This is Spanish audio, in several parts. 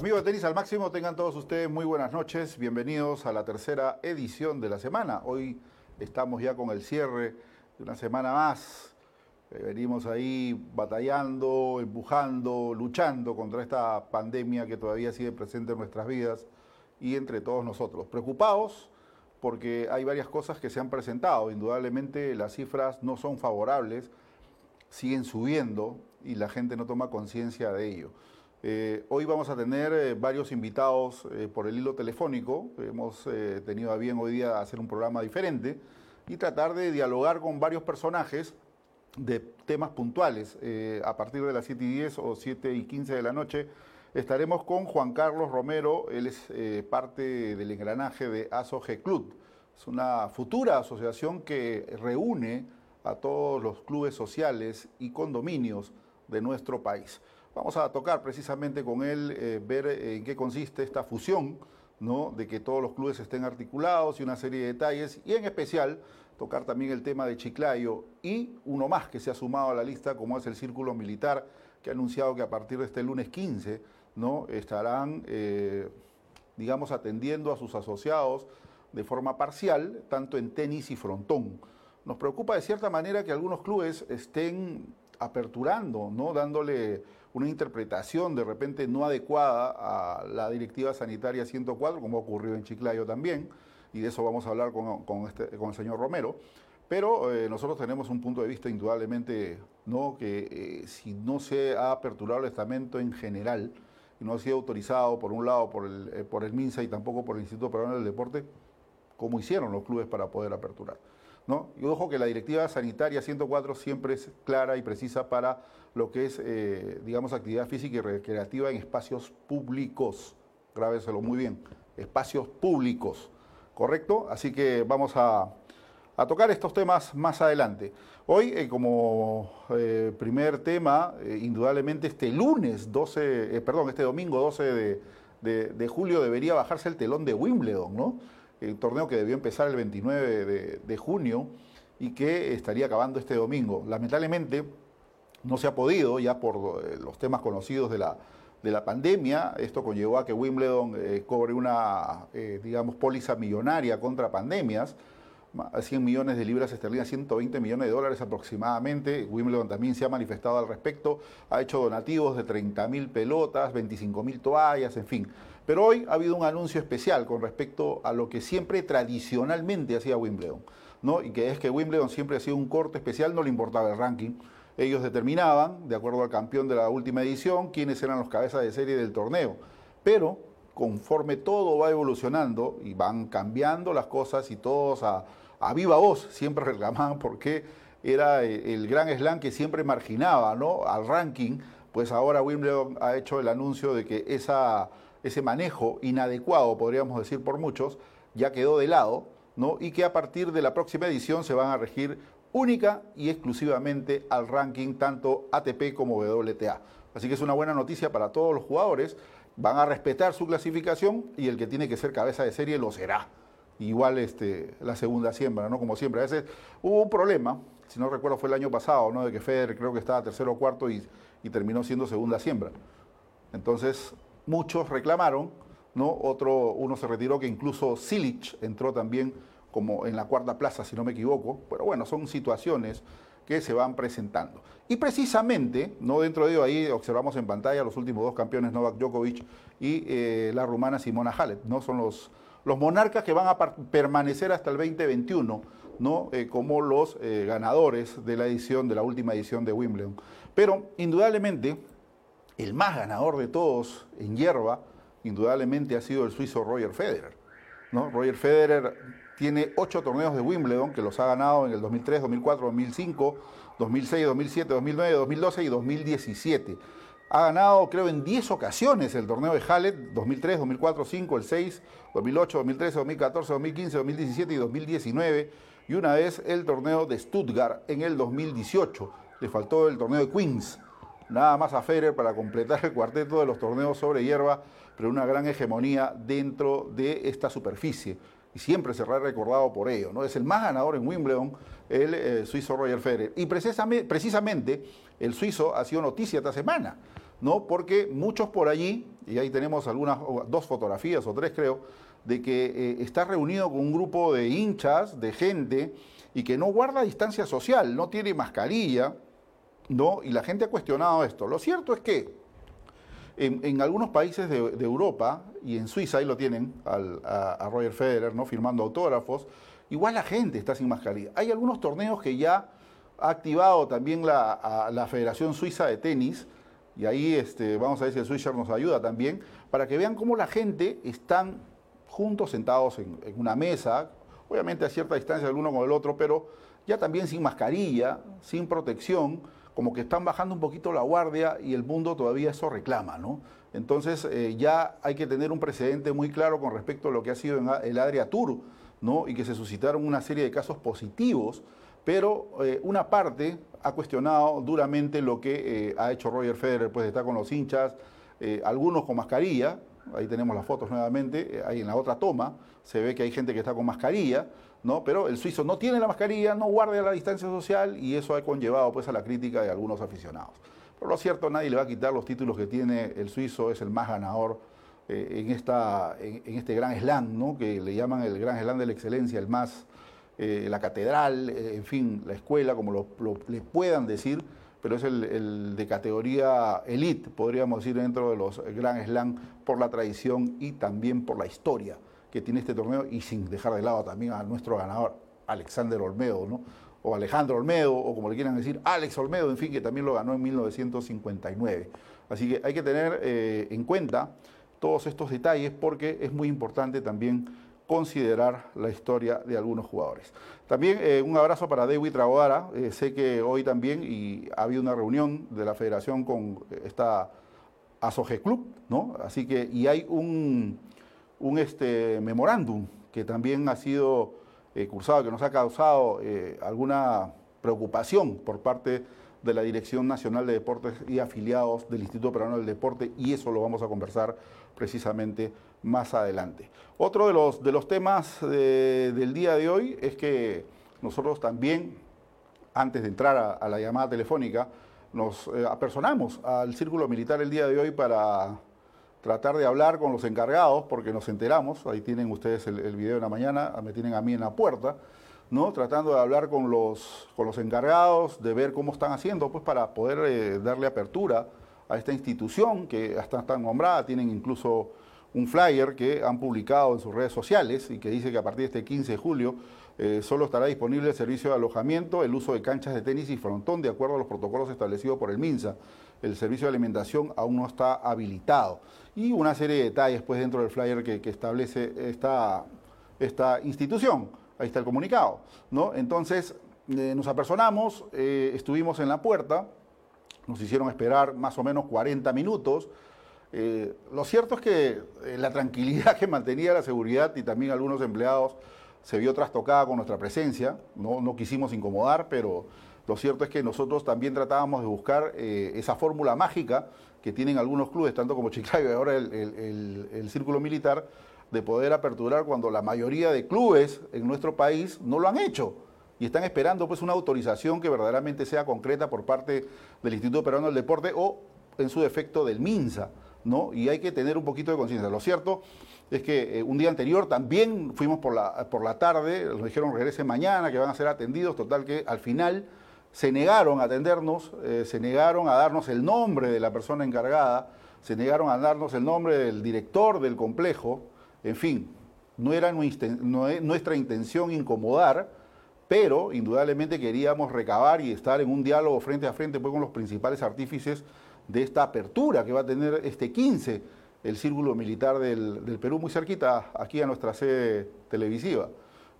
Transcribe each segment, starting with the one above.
Amigos de Tenis al Máximo, tengan todos ustedes muy buenas noches. Bienvenidos a la tercera edición de la semana. Hoy estamos ya con el cierre de una semana más. Eh, venimos ahí batallando, empujando, luchando contra esta pandemia que todavía sigue presente en nuestras vidas y entre todos nosotros. Preocupados porque hay varias cosas que se han presentado. Indudablemente las cifras no son favorables, siguen subiendo y la gente no toma conciencia de ello. Eh, hoy vamos a tener eh, varios invitados eh, por el hilo telefónico. Hemos tenido a bien hoy día hacer un programa diferente y tratar de dialogar con varios personajes de temas puntuales. a partir de las 7 y 10 o 7 y 15 de la noche estaremos con Juan Carlos Romero. Él es parte del engranaje de ASOG Club. Es una futura asociación que reúne a todos los clubes sociales y condominios de nuestro país. Vamos a tocar precisamente con él, eh, ver eh, en qué consiste esta fusión, ¿no? de que todos los clubes estén articulados y una serie de detalles, y en especial tocar también el tema de Chiclayo y uno más que se ha sumado a la lista, como es el Círculo Militar, que ha anunciado que a partir de este lunes 15 ¿no? estarán, eh, digamos, atendiendo a sus asociados de forma parcial, tanto en tenis y frontón. Nos preocupa de cierta manera que algunos clubes estén aperturando, ¿no? dándole una interpretación de repente no adecuada a la directiva sanitaria 104, como ha ocurrido en Chiclayo también, y de eso vamos a hablar con, este, el señor Romero. Pero eh, nosotros tenemos un punto de vista indudablemente, ¿no? que eh, si no se ha aperturado el estamento en general, y no ha sido autorizado por un lado por el, eh, por el MINSA y tampoco por el Instituto Peruano del Deporte, como hicieron los clubes para poder aperturar. ¿No? Y ojo que la directiva sanitaria 104 siempre es clara y precisa para lo que es, eh, digamos, actividad física y recreativa en espacios públicos. Grábeselo muy bien, espacios públicos, ¿correcto? Así que vamos a, tocar estos temas más adelante. Hoy, eh, como eh, primer tema, indudablemente este lunes 12, perdón, este domingo 12 de, julio debería bajarse el telón de Wimbledon, ¿no? El torneo que debió empezar el 29 de, junio y que estaría acabando este domingo. Lamentablemente, no se ha podido, ya por eh, los temas conocidos de la, de la pandemia. Esto conllevó a que Wimbledon eh, cobre una, eh, digamos, póliza millonaria contra pandemias. 100 millones de libras esterlinas, 120 millones de dólares aproximadamente. Wimbledon también se ha manifestado al respecto, ha hecho donativos de 30 mil pelotas, 25 mil toallas, en fin. Pero hoy ha habido un anuncio especial con respecto a lo que siempre tradicionalmente hacía Wimbledon, ¿no? y que es que Wimbledon siempre ha sido un corte especial, no le importaba el ranking, ellos determinaban, de acuerdo al campeón de la última edición, quiénes eran los cabezas de serie del torneo. Pero conforme todo va evolucionando y van cambiando las cosas y todos a, viva voz siempre reclamaban porque era eh, el gran slam que siempre marginaba al ranking, pues ahora Wimbledon ha hecho el anuncio de que ese manejo inadecuado, podríamos decir por muchos, ya quedó de lado, ¿no? y que a partir de la próxima edición se van a regir única y exclusivamente al ranking tanto ATP como WTA. Así que es una buena noticia para todos los jugadores. Van a respetar su clasificación y el que tiene que ser cabeza de serie lo será. Igual este, la segunda siembra, ¿no? Como siempre. A veces hubo un problema, si no recuerdo fue el año pasado, ¿no? De que Federer creo que estaba tercero o cuarto y, y terminó siendo segunda siembra. Entonces, muchos reclamaron, ¿no? Otro, uno se retiró que incluso Silic entró también como en la cuarta plaza, si no me equivoco. Pero bueno, son situaciones que se van presentando. Y precisamente, no dentro de ello, ahí observamos en pantalla los últimos dos campeones, Novak Djokovic y eh, la rumana Simona Halep, ¿no? Son los, los monarcas que van a permanecer hasta el 2021, ¿no? Eh, como los eh, ganadores de la edición, de la última edición de Wimbledon. Pero, indudablemente, el más ganador de todos en hierba, indudablemente ha sido el suizo Roger Federer. ¿no? Roger Federer tiene ocho torneos de Wimbledon que los ha ganado en el 2003, 2004, 2005, 2006, 2007, 2009, 2012 y 2017. Ha ganado, creo, en 10 ocasiones el torneo de Halle, 2003, 2004, 2005, el 6, 2008, 2013, 2014, 2015, 2017 y 2019. Y una vez el torneo de Stuttgart en el 2018. Le faltó el torneo de Queens. Nada más a Federer para completar el cuarteto de los torneos sobre hierba, pero una gran hegemonía dentro de esta superficie y siempre será recordado por ello. ¿no? Es el más ganador en Wimbledon, el eh, suizo Roger Federer. Y precisamente, precisamente el suizo ha sido noticia esta semana, ¿no? Porque muchos por allí, y ahí tenemos algunas, dos fotografías o tres creo, de que eh, está reunido con un grupo de hinchas, de gente, y que no guarda distancia social, no tiene mascarilla, ¿no? Y la gente ha cuestionado esto. Lo cierto es que en, algunos países de, Europa, y en Suiza ahí lo tienen a, Roger Federer, ¿no? Firmando autógrafos, igual la gente está sin mascarilla. Hay algunos torneos que ya ha activado también la, la Federación Suiza de Tenis, y ahí este, vamos a ver si el Swisher nos ayuda también, para que vean cómo la gente están juntos, sentados en, una mesa, obviamente a cierta distancia el uno con el otro, pero ya también sin mascarilla, sin protección, como que están bajando un poquito la guardia y el mundo todavía eso reclama, ¿no? Entonces eh, ya hay que tener un precedente muy claro con respecto a lo que ha sido en el Adria Tour, ¿no? Y que se suscitaron una serie de casos positivos, pero eh, una parte ha cuestionado duramente lo que eh, ha hecho Roger Federer, pues está con los hinchas, algunos con mascarilla, ahí tenemos las fotos nuevamente, eh, ahí en la otra toma se ve que hay gente que está con mascarilla, ¿no? Pero el suizo no tiene la mascarilla, no guarda la distancia social y eso ha conllevado pues a la crítica de algunos aficionados. Pero lo cierto, nadie le va a quitar los títulos que tiene el suizo, es el más ganador eh, en, esta, en, este gran slam, ¿no? Que le llaman el gran slam de la excelencia, el más, eh, la catedral, en fin, la escuela, como lo, le puedan decir pero es el, de categoría elite, podríamos decir, dentro de los Grand Slam por la tradición y también por la historia que tiene este torneo y sin dejar de lado también a nuestro ganador, Alexander Olmedo, ¿no? o Alejandro Olmedo, o como le quieran decir, Alex Olmedo, en fin, que también lo ganó en 1959. Así que hay que tener eh, en cuenta todos estos detalles porque es muy importante también considerar la historia de algunos jugadores. También eh, un abrazo para David Tragodara. Eh, sé que hoy también y ha habido una reunión de la federación con esta Asoge Club, ¿no? Así que, y hay un, un este, memorándum que también ha sido eh, cursado, que nos ha causado alguna preocupación por parte de la Dirección Nacional de Deportes y afiliados del Instituto Peruano del Deporte, y eso lo vamos a conversar precisamente más adelante. Otro de los, de los temas del día de hoy es que nosotros también, antes de entrar a, la llamada telefónica, nos eh, apersonamos al Círculo Militar el día de hoy para tratar de hablar con los encargados, porque nos enteramos, ahí tienen ustedes el, video de la mañana, me tienen a mí en la puerta, ¿no? tratando de hablar con los, con los encargados, de ver cómo están haciendo, pues para poder eh, darle apertura a esta institución que hasta está nombrada, tienen incluso un flyer que han publicado en sus redes sociales y que dice que a partir de este 15 de julio eh, solo estará disponible el servicio de alojamiento, el uso de canchas de tenis y frontón de acuerdo a los protocolos establecidos por el MINSA. El servicio de alimentación aún no está habilitado. Y una serie de detalles pues, dentro del flyer que, establece esta, esta institución. Ahí está el comunicado. ¿no? Entonces eh, nos apersonamos, eh, estuvimos en la puerta, nos hicieron esperar más o menos 40 minutos. Eh, lo cierto es que eh, la tranquilidad que mantenía la seguridad y también algunos empleados se vio trastocada con nuestra presencia. No, quisimos incomodar, pero lo cierto es que nosotros también tratábamos de buscar eh, esa fórmula mágica que tienen algunos clubes, tanto como Chiclayo y ahora el, el, Círculo Militar, de poder aperturar cuando la mayoría de clubes en nuestro país no lo han hecho y están esperando pues una autorización que verdaderamente sea concreta por parte del Instituto Peruano del Deporte o en su defecto del MINSA. ¿No? Y hay que tener un poquito de conciencia. Lo cierto es que eh, un día anterior también fuimos por la, por la tarde, nos dijeron regrese mañana, que van a ser atendidos, total que al final se negaron a atendernos, eh, se negaron a darnos el nombre de la persona encargada, se negaron a darnos el nombre del director del complejo, en fin, no era nuestra intención incomodar, pero indudablemente queríamos recabar y estar en un diálogo frente a frente pues, con los principales artífices de esta apertura que va a tener este 15 el Círculo Militar del, Perú, muy cerquita aquí a nuestra sede televisiva.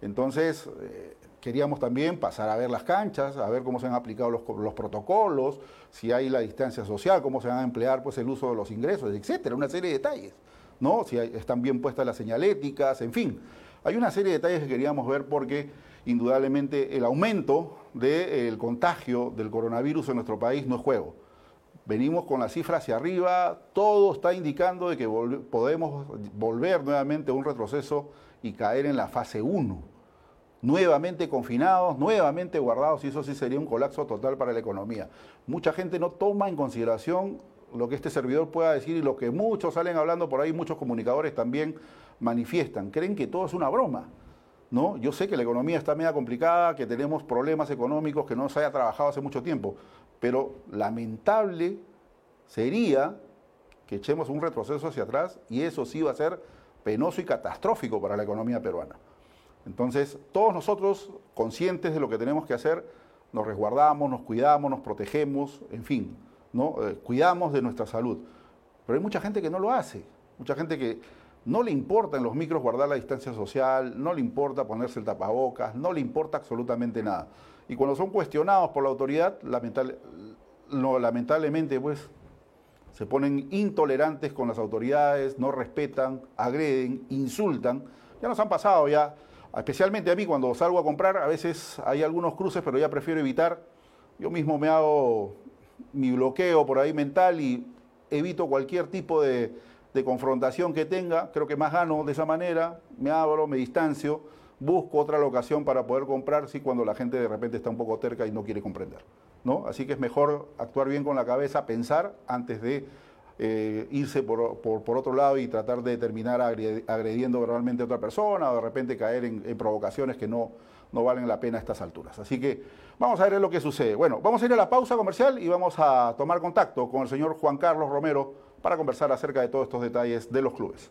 Entonces, eh, queríamos también pasar a ver las canchas, a ver cómo se han aplicado los, protocolos, si hay la distancia social, cómo se van a emplear pues, el uso de los ingresos, etcétera, una serie de detalles, ¿no? Si están bien puestas las señaléticas, en fin. Hay una serie de detalles que queríamos ver porque indudablemente el aumento del contagio del coronavirus en nuestro país no es juego venimos con la cifra hacia arriba, todo está indicando de que podemos volver nuevamente a un retroceso y caer en la fase 1. Nuevamente confinados, nuevamente guardados, y eso sí sería un colapso total para la economía. Mucha gente no toma en consideración lo que este servidor pueda decir y lo que muchos salen hablando por ahí, muchos comunicadores también manifiestan. Creen que todo es una broma. ¿no? Yo sé que la economía está media complicada, que tenemos problemas económicos, que no se haya trabajado hace mucho tiempo, pero lamentable sería que echemos un retroceso hacia atrás y eso sí va a ser penoso y catastrófico para la economía peruana. Entonces, todos nosotros, conscientes de lo que tenemos que hacer, nos resguardamos, nos cuidamos, nos protegemos, en fin, ¿no? Eh, cuidamos de nuestra salud. Pero hay mucha gente que no lo hace, mucha gente que no le importa en los micros guardar la distancia social, no le importa ponerse el tapabocas, no le importa absolutamente nada. Y cuando son cuestionados por la autoridad, lamentablemente, pues, se ponen intolerantes con las autoridades, no respetan, agreden, insultan. Ya nos han pasado ya, especialmente a mí cuando salgo a comprar, a veces hay algunos cruces, pero ya prefiero evitar. Yo mismo me hago mi bloqueo por ahí mental y evito cualquier tipo de, de confrontación que tenga, creo que más gano de esa manera, me abro, me distancio, busco otra locación para poder comprar si cuando la gente de repente está un poco terca y no quiere comprender. ¿no? Así que es mejor actuar bien con la cabeza, pensar antes de eh, irse por, otro lado y tratar de terminar agrediendo verbalmente a otra persona o de repente caer en, en provocaciones que no, no valen la pena a estas alturas. Así que vamos a ver lo que sucede. Bueno, vamos a ir a la pausa comercial y vamos a tomar contacto con el señor Juan Carlos Romero para conversar acerca de todos estos detalles de los clubes.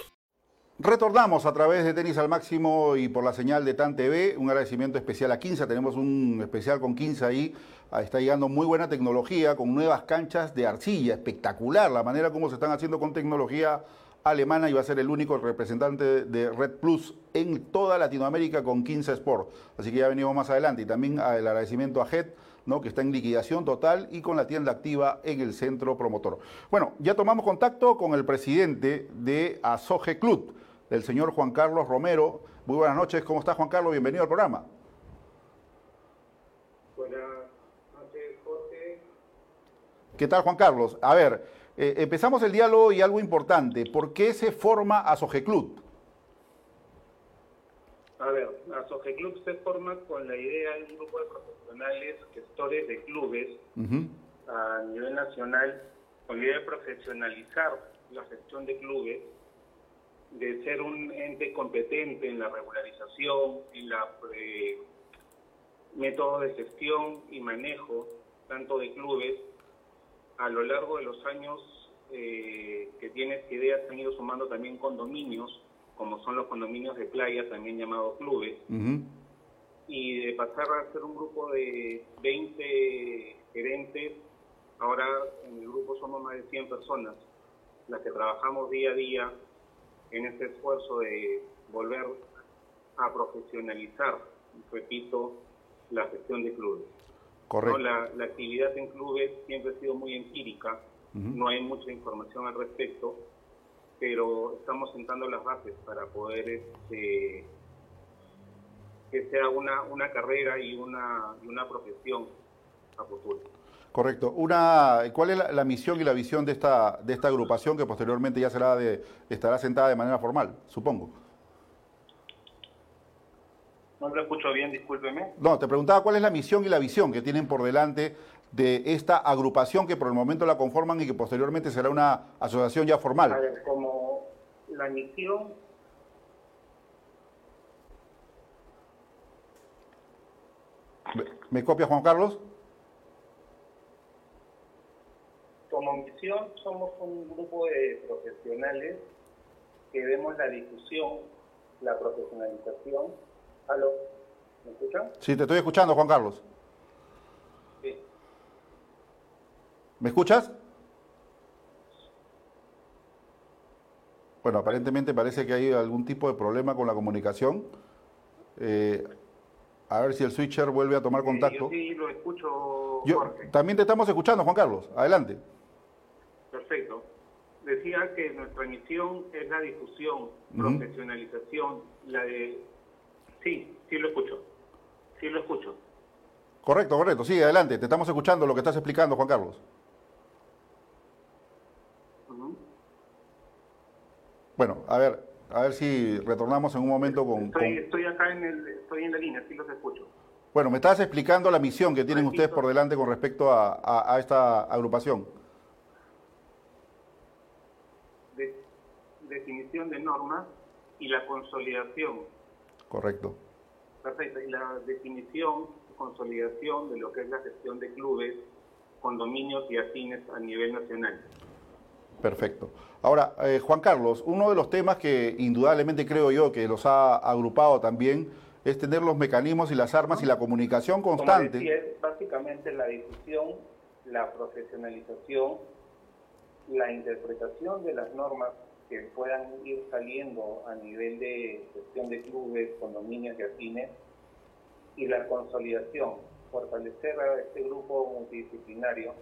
Retornamos a través de Tenis al Máximo y por la señal de TAN TV. Un agradecimiento especial a Quinza. Tenemos un especial con Quinza ahí. Ah, está llegando muy buena tecnología con nuevas canchas de arcilla. Espectacular la manera como se están haciendo con tecnología alemana y va a ser el único representante de Red Plus en toda Latinoamérica con Quinza Sport. Así que ya venimos más adelante. Y también ah, el agradecimiento a HED. ¿no? que está en liquidación total y con la tienda activa en el centro promotor. Bueno, ya tomamos contacto con el presidente de Asoge Club del señor Juan Carlos Romero. Muy buenas noches, ¿cómo está Juan Carlos? Bienvenido al programa. Buenas noches, Jorge. ¿Qué tal, Juan Carlos? A ver, eh, empezamos el diálogo y algo importante. ¿Por qué se forma Asogeclub? A ver, Asogeclub se forma con la idea de un grupo de profesionales, gestores de clubes a nivel nacional, con la idea de profesionalizar la gestión de clubes de ser un ente competente en la regularización, en la eh, método de gestión y manejo tanto de clubes, a lo largo de los años eh, que tienes ideas han ido sumando también condominios, como son los condominios de playa, también llamados clubes, y de pasar a ser un grupo de 20 gerentes, ahora en el grupo somos más de 100 personas, las que trabajamos día a día en este esfuerzo de volver a profesionalizar, repito, la gestión de clubes. Correcto. La, actividad en clubes siempre ha sido muy empírica, no hay mucha información al respecto, pero estamos sentando las bases para poder este, que sea una, una carrera y una, y una profesión a futuro. Correcto. Una, ¿Cuál es la, misión y la visión de esta, de esta agrupación que posteriormente ya será de, estará sentada de manera formal, supongo? No lo escucho bien, discúlpeme. No, te preguntaba cuál es la misión y la visión que tienen por delante de esta agrupación que por el momento la conforman y que posteriormente será una asociación ya formal. A ver, como la misión... ¿Me copia Juan Carlos? Como misión somos un grupo de profesionales que vemos la difusión, la profesionalización. ¿Aló? ¿Me escuchan? Sí, te estoy escuchando, Juan Carlos. Sí. ¿Me escuchas? Bueno, aparentemente parece que hay algún tipo de problema con la comunicación. Eh, a ver si el switcher vuelve a tomar contacto. yo sí lo escucho, Jorge. también te estamos escuchando, Juan Carlos. Adelante. Perfecto. Decía que nuestra misión es la difusión, profesionalización, la de... Sí, sí lo escucho. Sí lo escucho. Correcto, correcto. Sí, adelante. Te estamos escuchando lo que estás explicando, Juan Carlos. Bueno, a ver, a ver si retornamos en un momento con... Estoy, acá en, el, estoy en la línea, sí los escucho. Bueno, me estabas explicando la misión que tienen ustedes por delante con respecto a, esta agrupación. Definición de normas y la consolidación. Correcto. Perfecto. Y la definición, consolidación de lo que es la gestión de clubes, condominios y afines a nivel nacional. Perfecto. Ahora, eh, Juan Carlos, uno de los temas que indudablemente creo yo que los ha agrupado también es tener los mecanismos y las armas y la comunicación constante. Como es básicamente la difusión, la profesionalización, la interpretación de las normas que puedan ir saliendo a nivel de gestión de clubes, condominios y afines, y la consolidación, fortalecer a este grupo multidisciplinario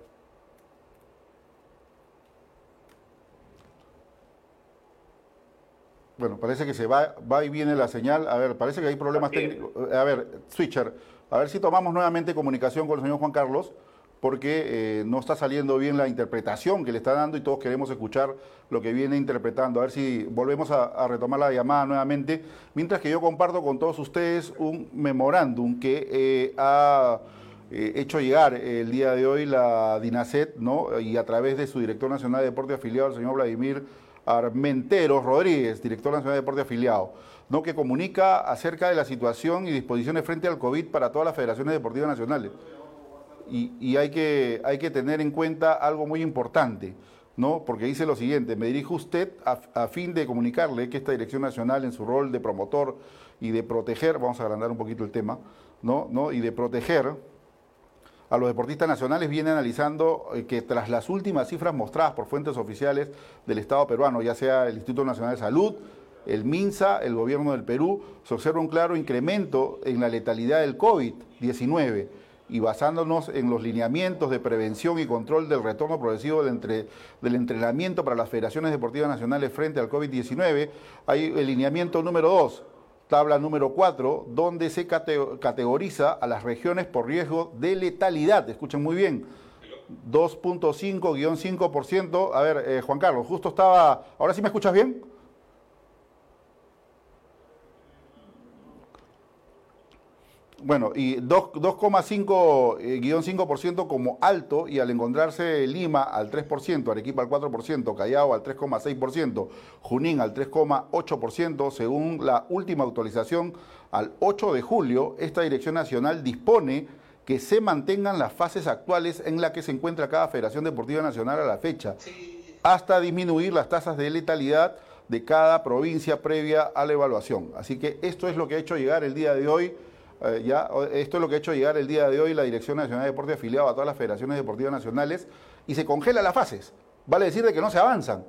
Bueno, parece que se va, va y viene la señal. A ver, parece que hay problemas técnicos. A ver, switcher, a ver si tomamos nuevamente comunicación con el señor Juan Carlos, porque eh, no está saliendo bien la interpretación que le está dando y todos queremos escuchar lo que viene interpretando. A ver si volvemos a, retomar la llamada nuevamente, mientras que yo comparto con todos ustedes un memorándum que eh, ha eh, hecho llegar el día de hoy la DINASET, ¿no? y a través de su director nacional de deporte afiliado, el señor Vladimir Armenteros Rodríguez, director nacional de deporte afiliado, ¿no? que comunica acerca de la situación y disposiciones frente al COVID para todas las federaciones deportivas nacionales. Y, hay, que, hay que tener en cuenta algo muy importante, ¿no? porque dice lo siguiente, me dirijo a usted a, fin de comunicarle que esta Dirección Nacional en su rol de promotor y de proteger, vamos a agrandar un poquito el tema, ¿no? ¿no? y de proteger a los deportistas nacionales viene analizando eh, que tras las últimas cifras mostradas por fuentes oficiales del Estado peruano, ya sea el Instituto Nacional de Salud, el MINSA, el gobierno del Perú, se observa un claro incremento en la letalidad del COVID-19 y basándonos en los lineamientos de prevención y control del retorno progresivo del, entrenamiento para las federaciones deportivas nacionales frente al COVID-19, hay el lineamiento número 2, tabla número 4, donde se categoriza a las regiones por riesgo de letalidad. Escuchen muy bien. 2.5-5%. A ver, eh, Juan Carlos, justo estaba... ¿Ahora sí me escuchas bien? Bueno, y 2,5-5% eh, como alto y al encontrarse Lima al 3%, Arequipa al 4%, Callao al 3,6%, Junín al 3,8%, según la última actualización al 8 de julio, esta Dirección Nacional dispone que se mantengan las fases actuales en las que se encuentra cada Federación Deportiva Nacional a la fecha, hasta disminuir las tasas de letalidad de cada provincia previa a la evaluación. Así que esto es lo que ha hecho llegar el día de hoy eh, ya, esto es lo que ha hecho llegar el día de hoy la Dirección Nacional de Deporte afiliado a todas las federaciones deportivas nacionales y se congela las fases. Vale decir de que no se avanzan.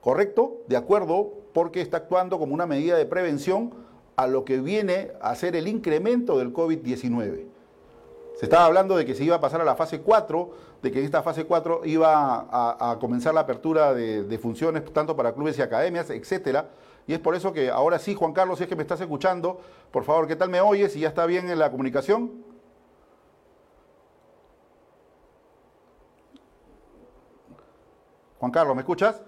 ¿Correcto? De acuerdo, porque está actuando como una medida de prevención a lo que viene a ser el incremento del COVID-19. Se estaba hablando de que se iba a pasar a la fase 4, de que en esta fase 4 iba a, comenzar la apertura de, de, funciones tanto para clubes y academias, etcétera. Y es por eso que ahora sí, Juan Carlos, si es que me estás escuchando, por favor, ¿qué tal me oyes? ¿Y ya está bien en la comunicación? Juan Carlos, ¿me escuchas?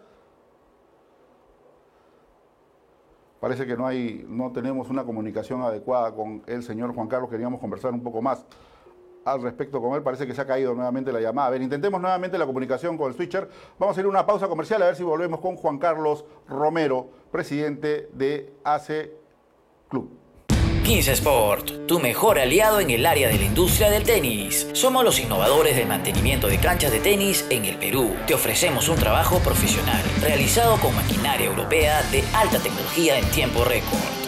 Parece que no hay, no tenemos una comunicación adecuada con el señor Juan Carlos. Queríamos conversar un poco más al respecto con él. Parece que se ha caído nuevamente la llamada. A ver, intentemos nuevamente la comunicación con el switcher. Vamos a ir a una pausa comercial a ver si volvemos con Juan Carlos Romero, presidente de AC Club. 15 Sport, tu mejor aliado en el área de la industria del tenis. Somos los innovadores del mantenimiento de canchas de tenis en el Perú. Te ofrecemos un trabajo profesional realizado con maquinaria europea de alta tecnología en tiempo récord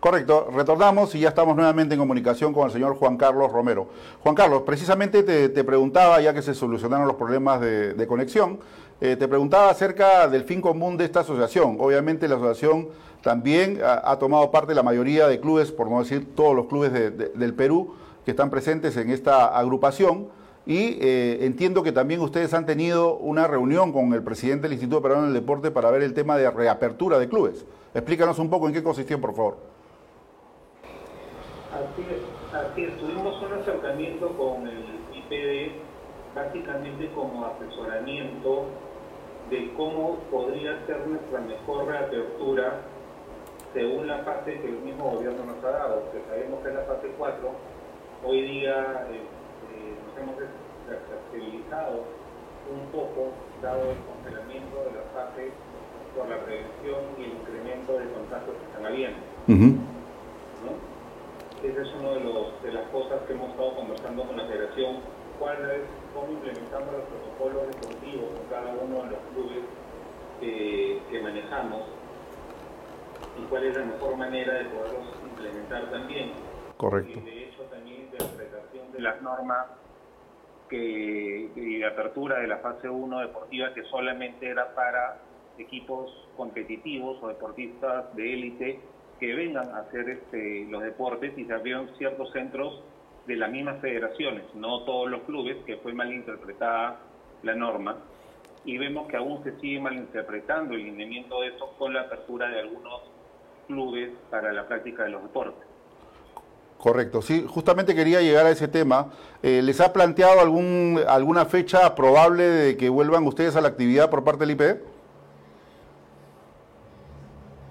Correcto, retornamos y ya estamos nuevamente en comunicación con el señor Juan Carlos Romero. Juan Carlos, precisamente te, preguntaba, ya que se solucionaron los problemas de, conexión, eh, te preguntaba acerca del fin común de esta asociación. Obviamente la asociación también ha, tomado parte la mayoría de clubes, por no decir todos los clubes del Perú que están presentes en esta agrupación. Y eh, entiendo que también ustedes han tenido una reunión con el presidente del Instituto Peruano del Deporte para ver el tema de reapertura de clubes. Explícanos un poco en qué consistió, por favor. Así es. Tuvimos un acercamiento con el IPD, básicamente como asesoramiento de cómo podría ser nuestra mejor reapertura según la fase que el mismo gobierno nos ha dado, que sabemos que es la fase 4. Hoy día eh, hemos estabilizado un poco, dado el congelamiento de la fase por la prevención y el incremento de contagios que están habiendo. Esa es una de, de las cosas que hemos estado conversando con la federación, cuál es, cómo implementamos los protocolos deportivos con cada uno de los clubes que manejamos y cuál es la mejor manera de poderlos implementar también. Correcto. Y de hecho también interpretación de las normas que de apertura de la fase 1 deportiva que solamente era para equipos competitivos o deportistas de élite que vengan a hacer este, los deportes y se abrieron ciertos centros de las mismas federaciones, no todos los clubes, que fue mal interpretada la norma, y vemos que aún se sigue malinterpretando el lineamiento de eso con la apertura de algunos clubes para la práctica de los deportes. Correcto, sí, justamente quería llegar a ese tema. Eh, ¿Les ha planteado algún, alguna fecha probable de que vuelvan ustedes a la actividad por parte del IPE?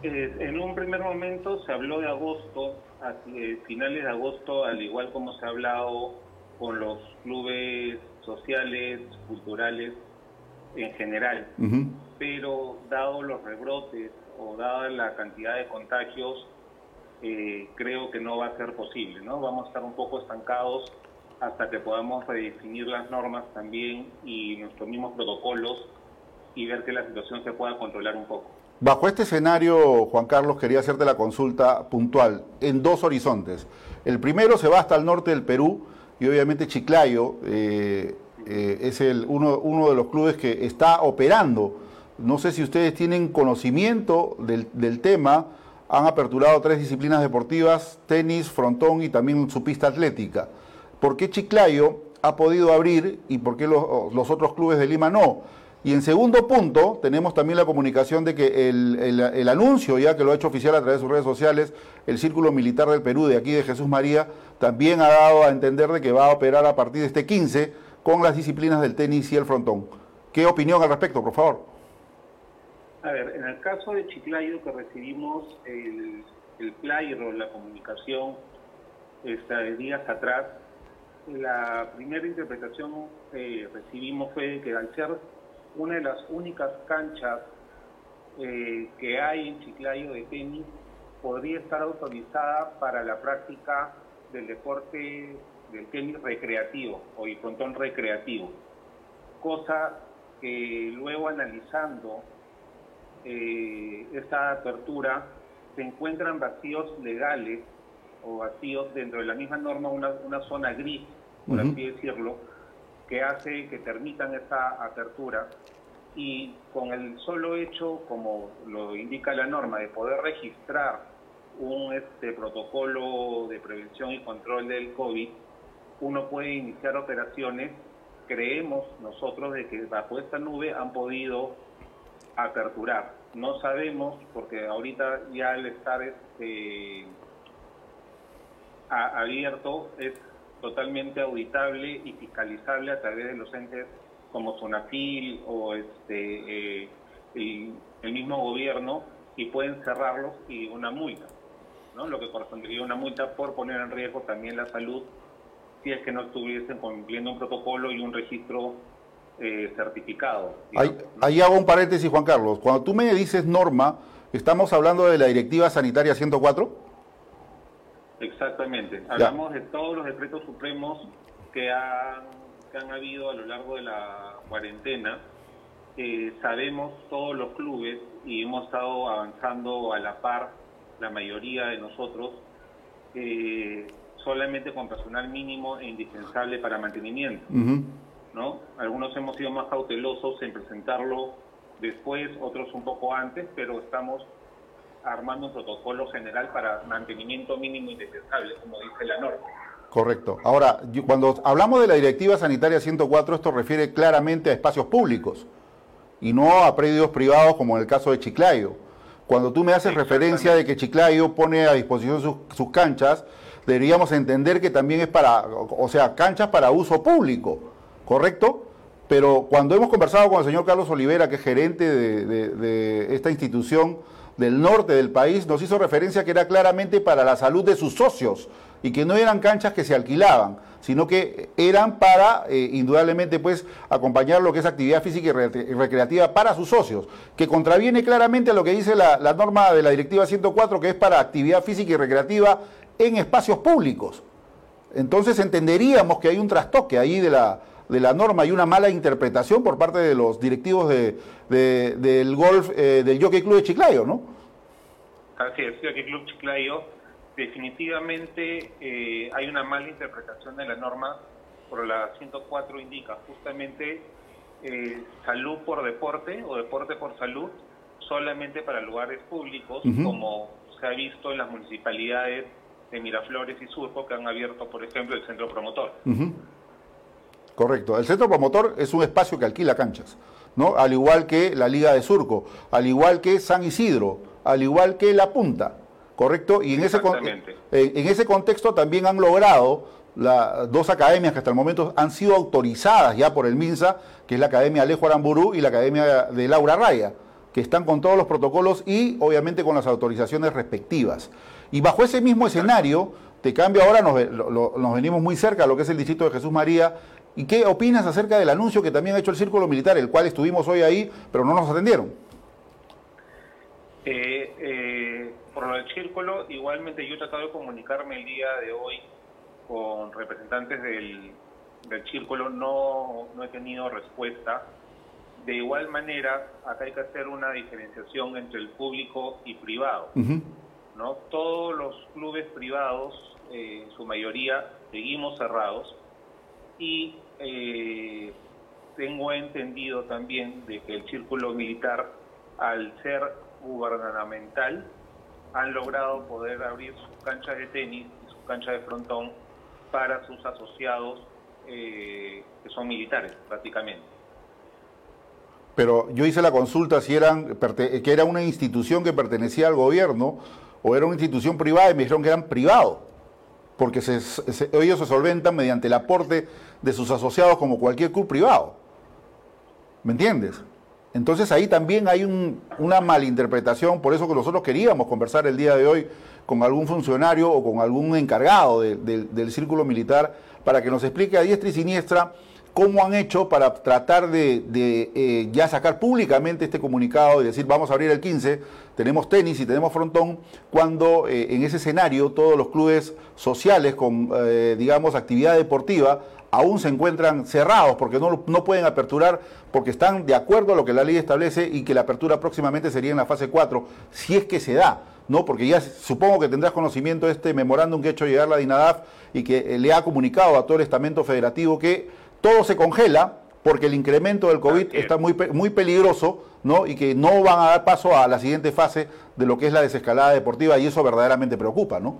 Eh, en un primer momento se habló de agosto, a finales de agosto, al igual como se ha hablado con los clubes sociales, culturales en general. Pero dado los rebrotes o dada la cantidad de contagios, eh, creo que no va a ser posible, ¿no? Vamos a estar un poco estancados hasta que podamos redefinir las normas también y nuestros mismos protocolos y ver que la situación se pueda controlar un poco. Bajo este escenario, Juan Carlos, quería hacerte la consulta puntual en dos horizontes. El primero se va hasta el norte del Perú y obviamente Chiclayo eh, eh, es uno, de los clubes que está operando. No sé si ustedes tienen conocimiento del tema han aperturado tres disciplinas deportivas, tenis, frontón y también su pista atlética. ¿Por qué Chiclayo ha podido abrir y por qué los, otros clubes de Lima no? Y en segundo punto, tenemos también la comunicación de que el, anuncio, ya que lo ha hecho oficial a través de sus redes sociales, el Círculo Militar del Perú, de aquí de Jesús María, también ha dado a entender de que va a operar a partir de este 15 con las disciplinas del tenis y el frontón. ¿Qué opinión al respecto, por favor? A ver, en el caso de Chiclayo que recibimos el, el o la comunicación este, días atrás, la primera interpretación que recibimos fue que al ser una de las únicas canchas eh, que hay en Chiclayo de tenis, podría estar autorizada para la práctica del deporte del tenis recreativo o el frontón recreativo, cosa que luego analizando eh, esta apertura se encuentran vacíos legales o vacíos dentro de la misma norma, una, una zona gris, por así decirlo, que hace que permitan esta apertura y con el solo hecho, como lo indica la norma, de poder registrar un este, protocolo de prevención y control del COVID, uno puede iniciar operaciones. Creemos nosotros de que bajo esta nube han podido aperturar. No sabemos, porque ahorita ya al estar este, abierto es totalmente auditable y fiscalizable a través de los entes como Sonafil o este, eh, el, mismo gobierno y pueden cerrarlos y una multa. ¿no? lo que correspondería a una multa por poner en riesgo también la salud si es que no estuviesen cumpliendo un protocolo y un registro eh, certificado. Ahí, hago un paréntesis, Juan Carlos. Cuando tú me dices norma, ¿estamos hablando de la Directiva Sanitaria 104? Exactamente. Hablamos de todos los decretos supremos que han, que han habido a lo largo de la cuarentena. Eh, sabemos todos los clubes y hemos estado avanzando a la par, la mayoría de nosotros, eh, solamente con personal mínimo e indispensable para mantenimiento. ¿no? Algunos hemos sido más cautelosos en presentarlo después, otros un poco antes, pero estamos armando un protocolo general para mantenimiento mínimo indispensable, como dice la norma. Correcto. Ahora, cuando hablamos de la Directiva Sanitaria 104, esto refiere claramente a espacios públicos y no a predios privados como en el caso de Chiclayo. Cuando tú me haces referencia de que Chiclayo pone a disposición sus, sus canchas, deberíamos entender que también es para, o sea, canchas para uso público, ¿correcto? Pero cuando hemos conversado con el señor Carlos Olivera, que es gerente de, esta institución del norte del país, nos hizo referencia que era claramente para la salud de sus socios y que no eran canchas que se alquilaban, sino que eran para, eh, indudablemente, pues, acompañar lo que es actividad física y recreativa para sus socios, que contraviene claramente a lo que dice la, la norma de la Directiva 104, que es para actividad física y recreativa en espacios públicos. Entonces entenderíamos que hay un trastoque ahí de la, de la norma y una mala interpretación por parte de los directivos de, del golf eh, del Jockey Club de Chiclayo, ¿no? Así es, Jockey Club Chiclayo, definitivamente eh, hay una mala interpretación de la norma, por la 104 indica justamente eh, salud por deporte o deporte por salud solamente para lugares públicos, como se ha visto en las municipalidades de Miraflores y Surco que han abierto, por ejemplo, el centro promotor. Correcto. El centro promotor es un espacio que alquila canchas, ¿no? Al igual que la Liga de Surco, al igual que San Isidro, al igual que La Punta, ¿correcto? Y en ese, en ese contexto también han logrado las dos academias que hasta el momento han sido autorizadas ya por el MINSA, que es la Academia Alejo Aramburú y la Academia de Laura Raya, que están con todos los protocolos y obviamente con las autorizaciones respectivas. Y bajo ese mismo escenario, te cambio ahora, nos, venimos muy cerca a lo que es el distrito de Jesús María. ¿Y qué opinas acerca del anuncio que también ha hecho el Círculo Militar, el cual estuvimos hoy ahí, pero no nos atendieron? Eh, eh, por lo del Círculo, igualmente yo he tratado de comunicarme el día de hoy con representantes del, Círculo, no, no he tenido respuesta. De igual manera, acá hay que hacer una diferenciación entre el público y privado. ¿no? Todos los clubes privados, eh, en su mayoría, seguimos cerrados y eh, tengo entendido también de que el círculo militar, al ser gubernamental, han logrado poder abrir sus canchas de tenis y sus canchas de frontón para sus asociados eh, que son militares prácticamente. Pero yo hice la consulta si eran que era una institución que pertenecía al gobierno o era una institución privada y me dijeron que eran privados, porque ellos se solventan mediante el aporte de sus asociados como cualquier club privado. ¿Me entiendes? Entonces ahí también hay una malinterpretación, por eso que nosotros queríamos conversar el día de hoy con algún funcionario o con algún encargado del círculo militar para que nos explique a diestra y siniestra cómo han hecho para tratar de, eh, ya sacar públicamente este comunicado y decir vamos a abrir el 15, tenemos tenis y tenemos frontón, cuando eh, en ese escenario todos los clubes sociales con, eh, digamos, actividad deportiva aún se encuentran cerrados porque no, no pueden aperturar porque están de acuerdo a lo que la ley establece y que la apertura próximamente sería en la fase 4, si es que se da. ¿no? Porque ya supongo que tendrás conocimiento de este memorándum que ha hecho llegar la DINADAF y que le ha comunicado a todo el estamento federativo que todo se congela porque el incremento del COVID está muy, muy peligroso, ¿no? Y que no van a dar paso a la siguiente fase de lo que es la desescalada deportiva y eso verdaderamente preocupa, ¿no?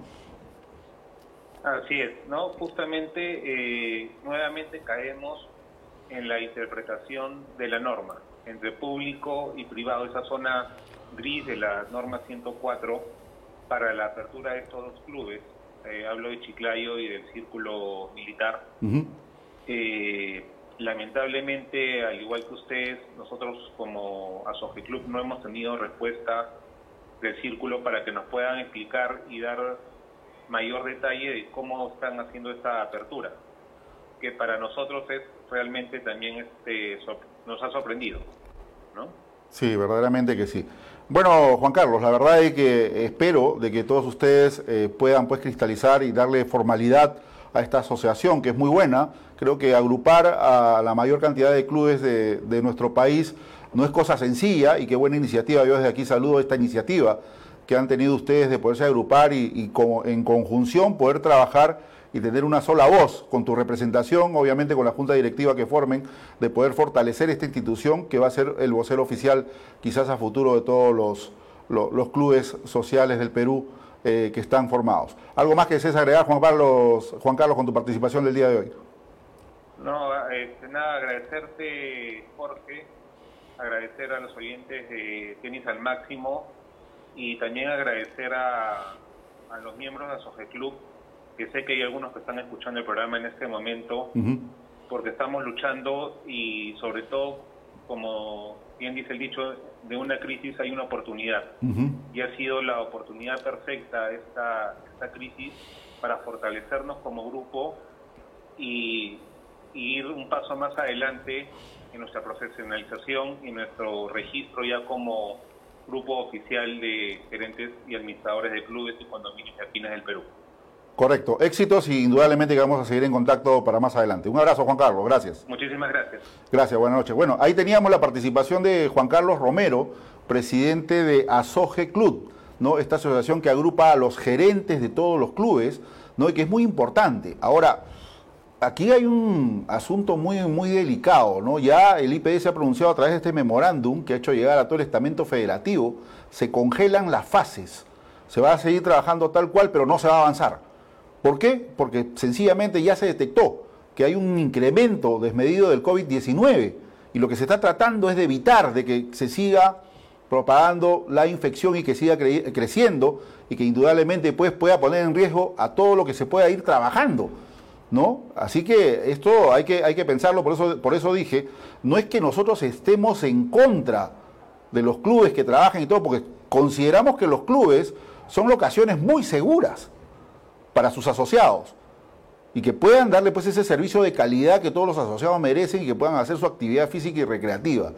Así es, ¿no? Justamente, eh, nuevamente caemos en la interpretación de la norma entre público y privado, esa zona gris de la norma 104 para la apertura de estos dos clubes. Eh, hablo de Chiclayo y del Círculo Militar. Eh, lamentablemente, al igual que ustedes, nosotros como Asoje Club no hemos tenido respuesta del círculo para que nos puedan explicar y dar mayor detalle de cómo están haciendo esta apertura, que para nosotros es realmente también este, nos ha sorprendido, ¿no? Sí, verdaderamente que sí. Bueno, Juan Carlos, la verdad es que espero de que todos ustedes eh, puedan pues cristalizar y darle formalidad a esta asociación, que es muy buena. Creo que agrupar a la mayor cantidad de clubes de, nuestro país no es cosa sencilla y qué buena iniciativa. Yo desde aquí saludo esta iniciativa que han tenido ustedes de poderse agrupar y, como, en conjunción poder trabajar y tener una sola voz con tu representación, obviamente con la junta directiva que formen, de poder fortalecer esta institución que va a ser el vocero oficial quizás a futuro de todos los, los, clubes sociales del Perú eh, que están formados. ¿Algo más que desees agregar, Juan Carlos, Juan Carlos, con tu participación del día de hoy? No, este, nada, agradecerte, Jorge, agradecer a los oyentes de Tenis al Máximo y también agradecer a, a los miembros de Soje Club, que sé que hay algunos que están escuchando el programa en este momento, porque estamos luchando y sobre todo, como bien dice el dicho, de una crisis hay una oportunidad. Y ha sido la oportunidad perfecta esta, esta crisis para fortalecernos como grupo y, y ir un paso más adelante en nuestra profesionalización y nuestro registro ya como grupo oficial de gerentes y administradores de clubes y condominios y aquinas del Perú. Correcto, éxitos y indudablemente que vamos a seguir en contacto para más adelante. Un abrazo, Juan Carlos, gracias. Muchísimas gracias. Gracias, buenas noches. Bueno, ahí teníamos la participación de Juan Carlos Romero, presidente de Asoge Club, ¿no? esta asociación que agrupa a los gerentes de todos los clubes, ¿no? y que es muy importante. Ahora, aquí hay un asunto muy, muy delicado, ¿no? Ya el IPD se ha pronunciado a través de este memorándum que ha hecho llegar a todo el estamento federativo, se congelan las fases. Se va a seguir trabajando tal cual, pero no se va a avanzar. ¿Por qué? Porque sencillamente ya se detectó que hay un incremento desmedido del COVID-19 y lo que se está tratando es de evitar de que se siga propagando la infección y que siga creciendo y que indudablemente pues, pueda poner en riesgo a todo lo que se pueda ir trabajando. ¿no? Así que esto hay que, hay que pensarlo, por eso, por eso dije, no es que nosotros estemos en contra de los clubes que trabajan y todo, porque consideramos que los clubes son locaciones muy seguras para sus asociados y que puedan darle pues ese servicio de calidad que todos los asociados merecen y que puedan hacer su actividad física y recreativa.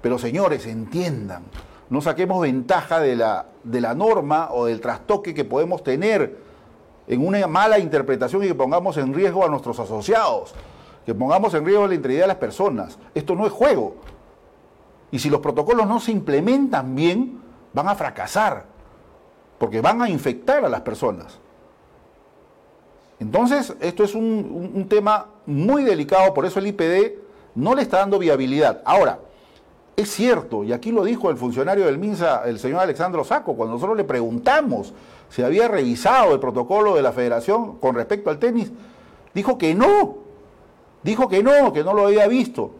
Pero señores, entiendan, no saquemos ventaja de la, de la norma o del trastoque que podemos tener en una mala interpretación y que pongamos en riesgo a nuestros asociados, que pongamos en riesgo la integridad de las personas. Esto no es juego. Y si los protocolos no se implementan bien, van a fracasar, porque van a infectar a las personas. Entonces, esto es un, tema muy delicado, por eso el IPD no le está dando viabilidad. Ahora, es cierto, y aquí lo dijo el funcionario del MINSA, el señor Alexandro Saco, cuando nosotros le preguntamos si había revisado el protocolo de la federación con respecto al tenis, dijo que no, dijo que no, que no lo había visto,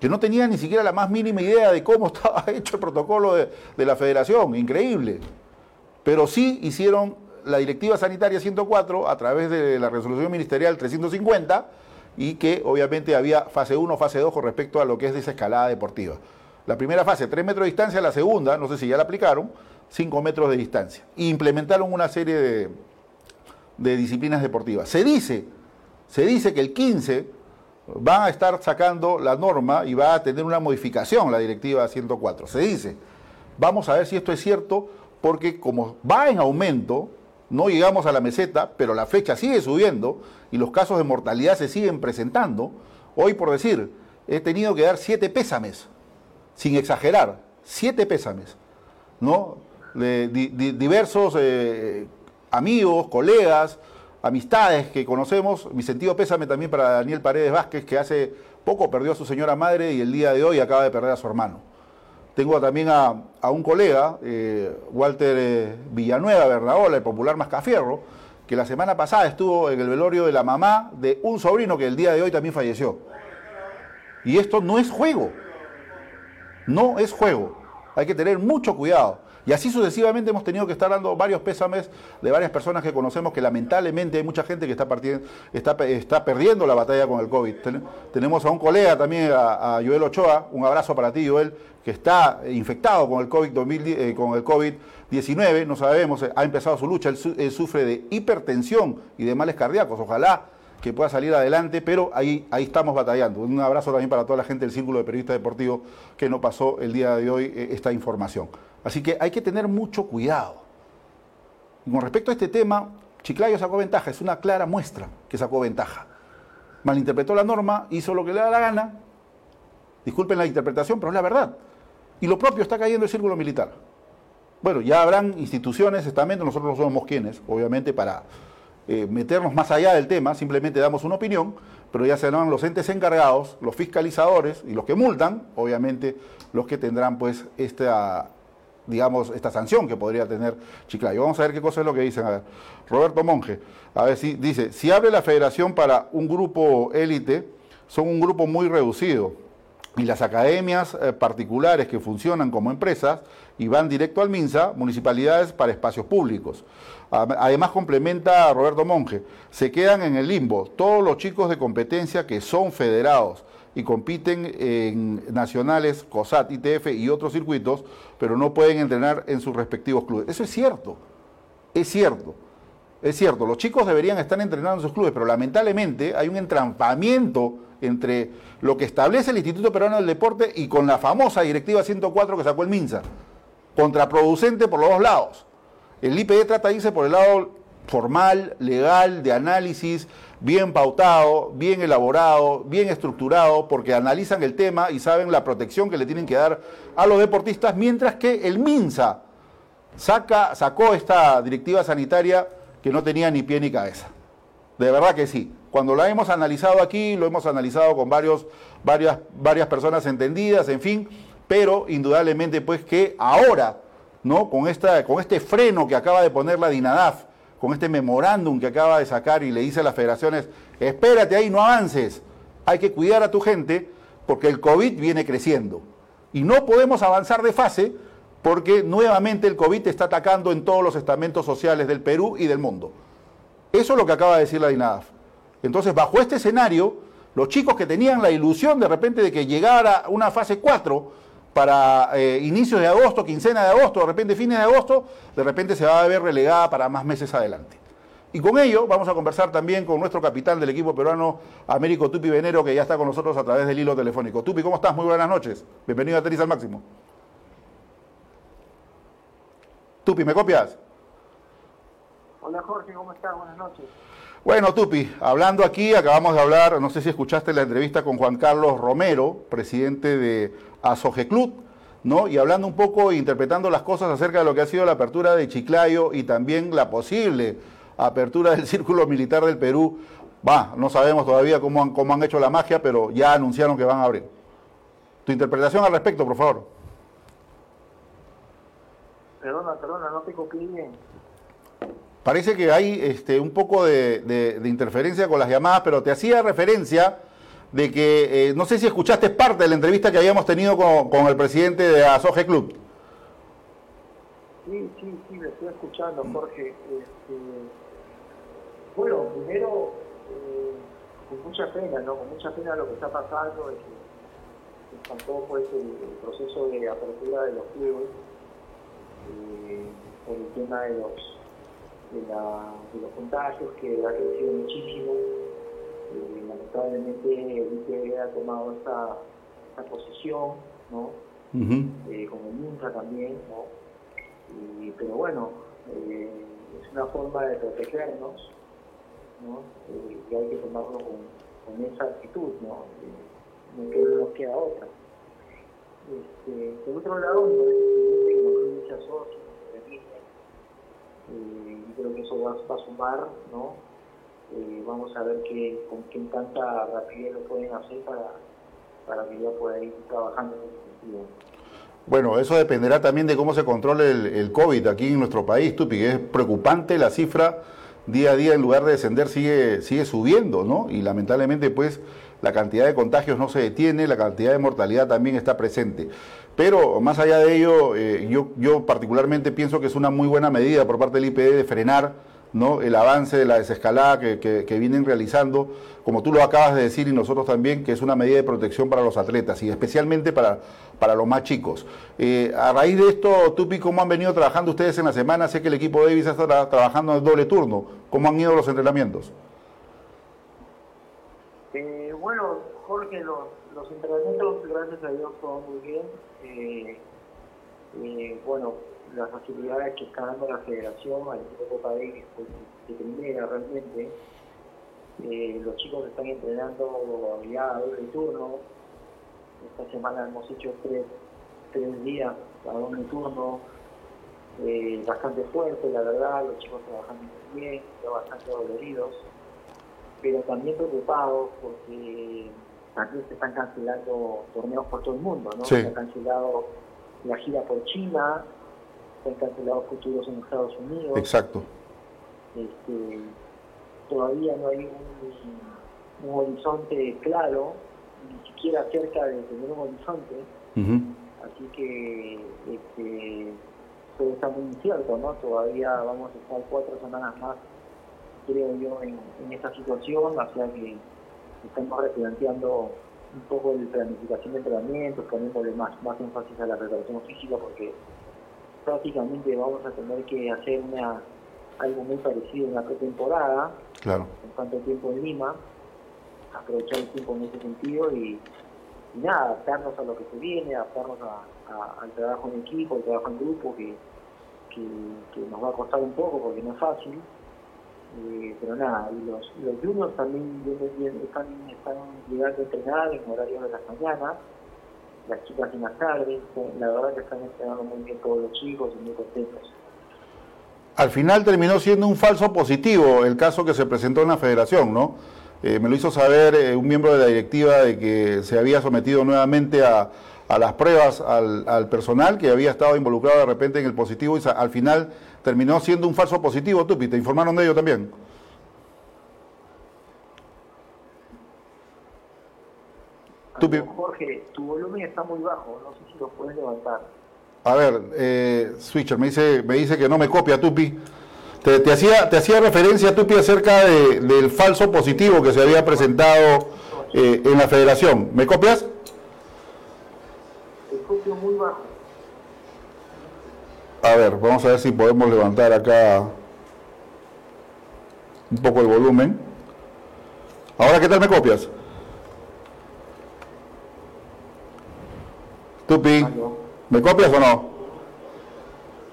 que no tenía ni siquiera la más mínima idea de cómo estaba hecho el protocolo de, de la federación, increíble. Pero sí hicieron la directiva sanitaria 104 a través de la resolución ministerial 350, y que obviamente había fase 1, fase 2 con respecto a lo que es desescalada deportiva. La primera fase, 3 metros de distancia, la segunda, no sé si ya la aplicaron, 5 metros de distancia. Y implementaron una serie de, de disciplinas deportivas. Se dice, se dice que el 15 van a estar sacando la norma y va a tener una modificación la directiva 104. Se dice. Vamos a ver si esto es cierto, porque como va en aumento, no llegamos a la meseta, pero la flecha sigue subiendo y los casos de mortalidad se siguen presentando. Hoy, por decir, he tenido que dar siete pésames, sin exagerar, siete pésames, ¿no? De, diversos eh, amigos, colegas, amistades que conocemos. Mi sentido pésame también para Daniel Paredes Vázquez, que hace poco perdió a su señora madre y el día de hoy acaba de perder a su hermano. Tengo también a, un colega, eh, Walter eh, Villanueva Bernaola, el popular Mascafierro, que la semana pasada estuvo en el velorio de la mamá de un sobrino que el día de hoy también falleció. Y esto no es juego. No es juego. Hay que tener mucho cuidado. Y así sucesivamente hemos tenido que estar dando varios pésames de varias personas que conocemos que lamentablemente hay mucha gente que está, perdiendo la batalla con el COVID. tenemos a un colega también, a, Joel Ochoa, un abrazo para ti Joel, que está infectado con el COVID, eh, con el COVID 19, no sabemos, ha empezado su lucha, él, sufre de hipertensión y de males cardíacos, ojalá que pueda salir adelante, pero ahí, ahí estamos batallando. Un abrazo también para toda la gente del Círculo de Periodistas Deportivos que nos pasó el día de hoy eh, esta información. Así que hay que tener mucho cuidado. Y con respecto a este tema, Chiclayo sacó ventaja, es una clara muestra que sacó ventaja. Malinterpretó la norma, hizo lo que le da la gana, disculpen la interpretación, pero es la verdad. Y lo propio está cayendo el círculo militar. Bueno, ya habrán instituciones, estamentos, nosotros no somos quienes, obviamente, para eh, meternos más allá del tema, simplemente damos una opinión, pero ya serán los entes encargados, los fiscalizadores y los que multan, obviamente, los que tendrán pues esta, digamos, esta sanción que podría tener Chiclayo. Vamos a ver qué cosa es lo que dicen. A ver, Roberto Monge, a ver si dice, si abre la federación para un grupo élite, son un grupo muy reducido y las academias eh, particulares que funcionan como empresas y van directo al MINSA, municipalidades para espacios públicos. Además complementa a Roberto Monge, se quedan en el limbo todos los chicos de competencia que son federados y compiten en nacionales, COSAT, ITF y otros circuitos, pero no pueden entrenar en sus respectivos clubes. Eso es cierto, es cierto. Es cierto, los chicos deberían estar entrenando en sus clubes, pero lamentablemente hay un entrampamiento entre lo que establece el Instituto Peruano del Deporte y con la famosa Directiva 104 que sacó el MINSA. Contraproducente por los dos lados. El IPD trata de irse por el lado formal, legal, de análisis, bien pautado, bien elaborado, bien estructurado, porque analizan el tema y saben la protección que le tienen que dar a los deportistas, mientras que el MINSA saca, sacó esta directiva sanitaria que no tenía ni pie ni cabeza. De verdad que sí. Cuando la hemos analizado aquí, lo hemos analizado con varias, varias personas entendidas, en fin, pero indudablemente pues que ahora, ¿no? Con, esta, con este freno que acaba de poner la DINADAF, con este memorándum que acaba de sacar y le dice a las federaciones, espérate ahí, no avances, hay que cuidar a tu gente porque el COVID viene creciendo. Y no podemos avanzar de fase porque nuevamente el COVID está atacando en todos los estamentos sociales del Perú y del mundo. Eso es lo que acaba de decir la DINADAF. Entonces, bajo este escenario, los chicos que tenían la ilusión de repente de que llegara una fase 4 para eh, inicios de agosto, quincena de agosto, de repente fines de agosto, de repente se va a ver relegada para más meses adelante. Y con ello vamos a conversar también con nuestro capitán del equipo peruano, Américo Tupi Venero, que ya está con nosotros a través del hilo telefónico. Tupi, ¿cómo estás? Muy buenas noches. Bienvenido a Tenis al Máximo. Tupi, ¿me copias? Hola Jorge, ¿cómo estás? Buenas noches. Bueno, Tupi, hablando aquí, acabamos de hablar, no sé si escuchaste la entrevista con Juan Carlos Romero, presidente de Asoge Club, ¿no? Y hablando un poco, interpretando las cosas acerca de lo que ha sido la apertura de Chiclayo y también la posible apertura del Círculo Militar del Perú. Va, no sabemos todavía cómo han, cómo han hecho la magia, pero ya anunciaron que van a abrir. Tu interpretación al respecto, por favor. Perdona, perdona, no te copié bien. Parece que hay este, un poco de, interferencia con las llamadas, pero te hacía referencia de que, eh, no sé si escuchaste parte de la entrevista que habíamos tenido con, el presidente de Asoge Club. Sí, sí, sí, me estoy escuchando, Jorge. Este, bueno, primero, eh, con mucha pena, ¿no? Con mucha pena lo que está pasando, es que faltó pues, el, proceso de apertura de los clubes por el tema de los de, la, de los contagios que ha crecido muchísimo. Eh, lamentablemente el IPE ha tomado esta, esta posición, ¿no? eh, como nunca también, ¿no? Y, pero bueno, eh, es una forma de protegernos, ¿no? Eh, y hay que tomarlo con, con esa actitud, ¿no? no que nos queda otra. Este, por otro lado, me parece muchas socios, eh, creo que eso va, a sumar, ¿no? Eh, vamos a ver qué, con qué tanta rapidez lo pueden hacer para, para que ya pueda ir trabajando en ese sentido. Bueno, eso dependerá también de cómo se controle el, COVID aquí en nuestro país, Tupi, es preocupante la cifra día a día en lugar de descender sigue, sigue subiendo, ¿no? Y lamentablemente pues la cantidad de contagios no se detiene, la cantidad de mortalidad también está presente. Pero más allá de ello, eh, yo, particularmente pienso que es una muy buena medida por parte del IPD de frenar ¿no? el avance de la desescalada que, vienen realizando, como tú lo acabas de decir y nosotros también, que es una medida de protección para los atletas y especialmente para, para los más chicos. Eh, a raíz de esto, Tupi, ¿cómo han venido trabajando ustedes en la semana? Sé que el equipo Davis está trabajando en el doble turno. ¿Cómo han ido los entrenamientos? Bueno, Jorge, los, entrenamientos, gracias a Dios, todo muy bien. Eh, eh, bueno, las facilidades que está dando la federación al equipo Davis pues, de primera realmente. Eh, los chicos están entrenando ya a doble turno. Esta semana hemos hecho tres, tres días a doble turno. Eh, bastante fuerte, la verdad, los chicos trabajando bien, bastante doloridos, pero también preocupados porque también se están cancelando torneos por todo el mundo, ¿no? Se ha cancelado la gira por China, se han cancelado futuros en Estados Unidos. Exacto. Este, todavía no hay un, horizonte claro, ni siquiera cerca de tener un horizonte. Así que este, todo está muy incierto, ¿no? Todavía vamos a estar cuatro semanas más, creo yo, en, en esta situación, hacia que estamos replanteando un poco de planificación de entrenamientos, poniéndole más, más énfasis a la preparación física, porque prácticamente vamos a tener que hacer una algo muy parecido en la pretemporada, claro. en cuanto tiempo en Lima, aprovechar el tiempo en ese sentido y, nada, adaptarnos a lo que se viene, adaptarnos al trabajo en equipo, al trabajo en grupo, que, que nos va a costar un poco porque no es fácil, eh, pero nada, y los, los juniors también están, están llegando a entrenar en horarios de las mañanas, las chicas en las tardes, la verdad que están entrenando muy bien todos los chicos y muy contentos. Al final terminó siendo un falso positivo el caso que se presentó en la federación, ¿no? Eh, me lo hizo saber eh, un miembro de la directiva de que se había sometido nuevamente a, a las pruebas al, al, personal que había estado involucrado de repente en el positivo y al final terminó siendo un falso positivo, Tupi. ¿Te informaron de ello también? Tupi. Jorge, tu volumen está muy bajo, no sé si lo puedes levantar. A ver, eh, Switcher me dice, me dice que no me copia, Tupi. Te, te hacía, te hacía referencia, Tupi, acerca de, del falso positivo que se había presentado eh, en la federación. ¿Me copias? Te muy bajo. A ver, vamos a ver si podemos levantar acá un poco el volumen. Ahora, ¿qué tal me copias? Tupi, ¿me copias o no?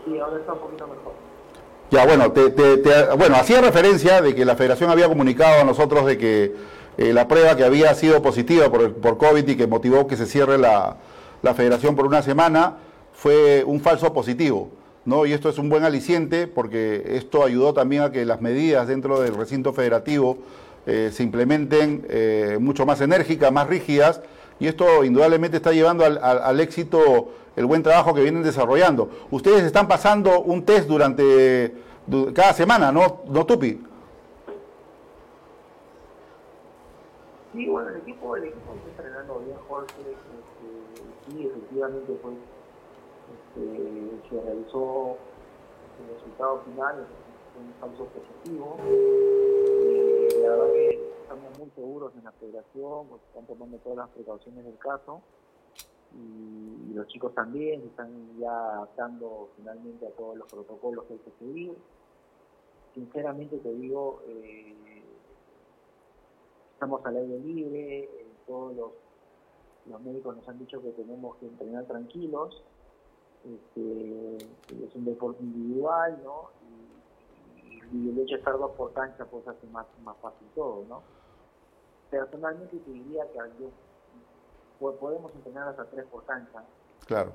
Sí, ahora está un poquito mejor. Ya, bueno, te, bueno, hacía referencia de que la federación había comunicado a nosotros de que eh, la prueba que había sido positiva por, por COVID y que motivó que se cierre la, la federación por una semana fue un falso positivo. ¿no? Y esto es un buen aliciente porque esto ayudó también a que las medidas dentro del recinto federativo eh, se implementen eh, mucho más enérgicas, más rígidas, y esto indudablemente está llevando al, éxito el buen trabajo que vienen desarrollando. Ustedes están pasando un test durante cada semana, ¿no, no Tupi? Sí, bueno, el equipo, el equipo está entrenando bien, efectivamente, pues se realizó el resultado final, un falso positivo. Eh, la verdad que estamos muy seguros en la federación, porque están tomando todas las precauciones del caso. Y, los chicos también están ya adaptando finalmente a todos los protocolos que hay que seguir. Sinceramente te digo, eh, estamos al aire libre, eh, todos los, los médicos nos han dicho que tenemos que entrenar tranquilos, este, es un deporte individual, ¿no? Y, el hecho de estar dos por cancha pues hace más, más fácil todo, ¿no? Personalmente te diría que yo, podemos entrenar hasta tres por cancha. Claro.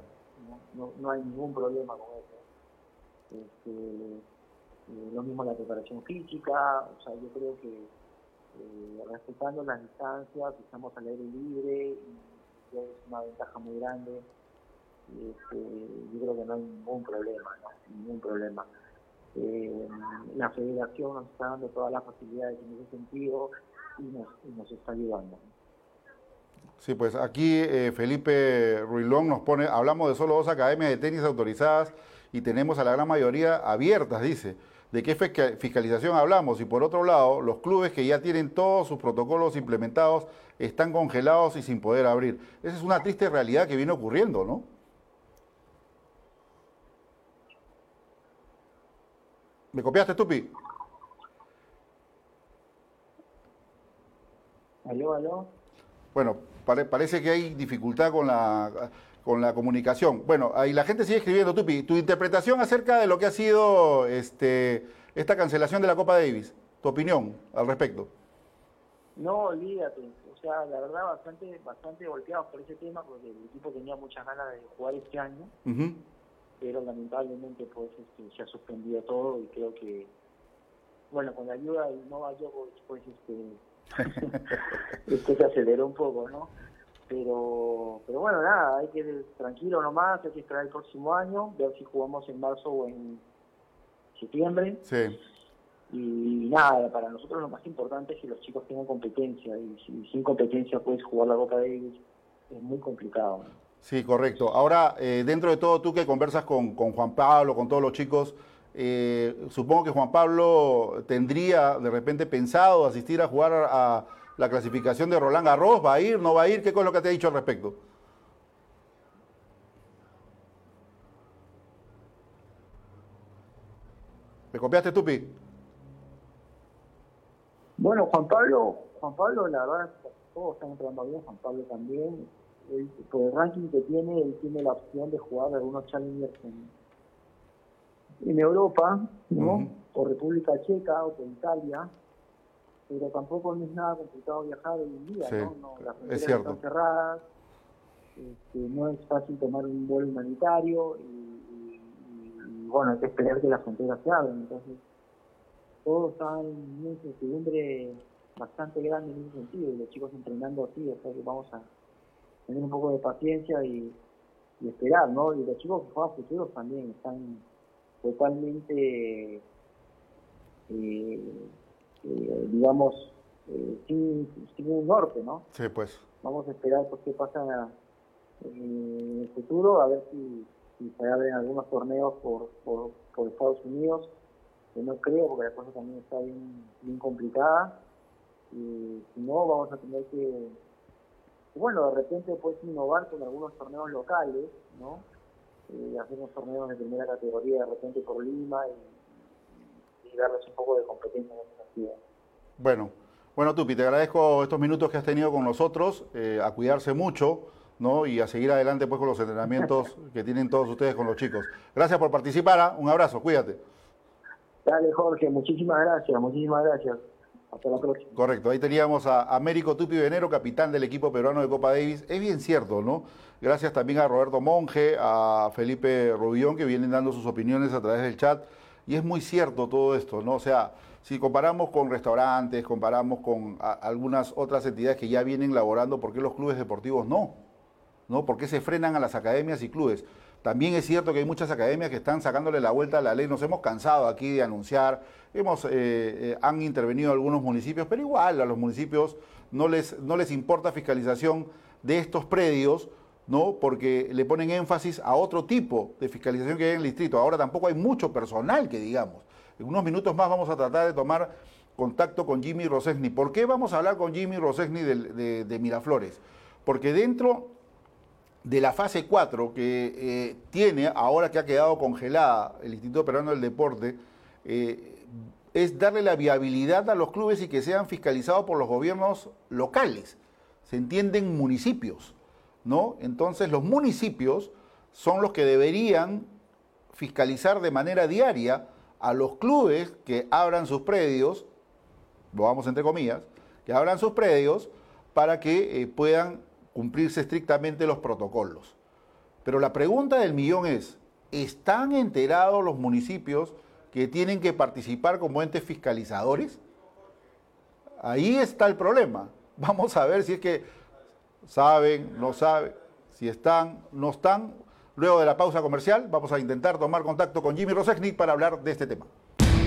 No, no, hay ningún problema con eso. Este, eh, lo mismo la preparación física, o sea, yo creo que eh, respetando las distancias, estamos al aire libre y es una ventaja muy grande este, yo creo que no hay ningún problema, ningún problema. Eh, la federación nos está dando todas las facilidades en ese sentido y nos, nos está ayudando. Sí, pues aquí eh, Felipe Ruilón nos pone, hablamos de solo dos academias de tenis autorizadas y tenemos a la gran mayoría abiertas, dice. ¿De qué fiscalización hablamos? Y por otro lado, los clubes que ya tienen todos sus protocolos implementados están congelados y sin poder abrir. Esa es una triste realidad que viene ocurriendo, ¿no? ¿Me copiaste, Tupi? Aló, aló. Bueno, parece que hay dificultad con la, con la comunicación. Bueno, ahí la gente sigue escribiendo, Tupi, tu interpretación acerca de lo que ha sido este, esta cancelación de la Copa Davis, tu opinión al respecto. No, olvídate. O sea, la verdad, bastante bastante golpeados por ese tema, porque el equipo tenía muchas ganas de jugar este año, pero lamentablemente pues este, se ha suspendido todo y creo que, bueno, con la ayuda del Nova Djokovic, pues este, esto se aceleró un poco, ¿no? Pero, pero bueno, nada, hay que ir tranquilo nomás, hay que esperar el próximo año, ver si jugamos en marzo o en septiembre. Sí. Y nada, para nosotros lo más importante es que los chicos tengan competencia, y si sin competencia puedes jugar la Copa Davis, es muy complicado. Sí, correcto. Ahora, eh, dentro de todo, tú que conversas con, con Juan Pablo, con todos los chicos, eh, supongo que Juan Pablo tendría de repente pensado asistir a jugar a la clasificación de Roland Garros, ¿va a ir, no va a ir? ¿Qué es lo que te ha dicho al respecto? ¿Me copiaste, Tupi? Bueno, Juan Pablo, Juan Pablo, la verdad, todos están entrando bien, Juan Pablo también. por el ranking que tiene, él tiene la opción de jugar algunos challengers en, en Europa, ¿no? O República Checa o por Italia pero tampoco no es nada complicado viajar hoy en día, ¿no? Las fronteras están cerradas, este, no es fácil tomar un vuelo humanitario y, bueno, hay que esperar que las fronteras se abran, entonces todo está en una incertidumbre bastante grande en ese sentido y los chicos entrenando así, o sea que vamos a tener un poco de paciencia y, esperar, ¿no? Y los chicos que juegan futuros también están totalmente eh, eh, digamos, eh, sin, un norte, ¿no? Sí, pues. Vamos a esperar pues, qué pasa en el futuro, a ver si, se abren algunos torneos por, por, Estados Unidos, que no creo, porque la cosa también está bien, bien complicada. Y si no, vamos a tener que, bueno, de repente puedes innovar con algunos torneos locales, ¿no? Eh, hacer unos torneos de primera categoría de repente por Lima y, y darles un poco de competencia en bueno, bueno, Tupi, te agradezco estos minutos que has tenido con nosotros, eh, a cuidarse mucho, ¿no? Y a seguir adelante pues con los entrenamientos que tienen todos ustedes con los chicos. Gracias por participar, ¿ah? un abrazo, cuídate. Dale, Jorge, muchísimas gracias, muchísimas gracias. Hasta la próxima. Correcto, ahí teníamos a Américo Tupi Venero, capitán del equipo peruano de Copa Davis. Es bien cierto, ¿no? Gracias también a Roberto Monge, a Felipe Rubión, que vienen dando sus opiniones a través del chat. Y es muy cierto todo esto, ¿no? O sea, si comparamos con restaurantes, comparamos con algunas otras entidades que ya vienen laborando, ¿por qué los clubes deportivos no? ¿No? ¿Por qué se frenan a las academias y clubes? También es cierto que hay muchas academias que están sacándole la vuelta a la ley. Nos hemos cansado aquí de anunciar, hemos, eh, eh, han intervenido algunos municipios, pero igual a los municipios no les, no les importa fiscalización de estos predios, ¿no? Porque le ponen énfasis a otro tipo de fiscalización que hay en el distrito. Ahora tampoco hay mucho personal que digamos. En unos minutos más vamos a tratar de tomar contacto con Jimmy Rosesni. ¿Por qué vamos a hablar con Jimmy Rosesni de, Miraflores? Porque dentro de la fase 4 que eh, tiene, ahora que ha quedado congelada el Instituto Peruano del Deporte, eh, es darle la viabilidad a los clubes y que sean fiscalizados por los gobiernos locales. Se entienden municipios, ¿no? Entonces los municipios son los que deberían fiscalizar de manera diaria a los clubes que abran sus predios, lo vamos entre comillas, que abran sus predios para que eh, puedan cumplirse estrictamente los protocolos. Pero la pregunta del millón es, ¿están enterados los municipios que tienen que participar como entes fiscalizadores? Ahí está el problema. Vamos a ver si es que saben, no saben, si están, no están, Luego de la pausa comercial, vamos a intentar tomar contacto con Jimmy Rosechnik para hablar de este tema.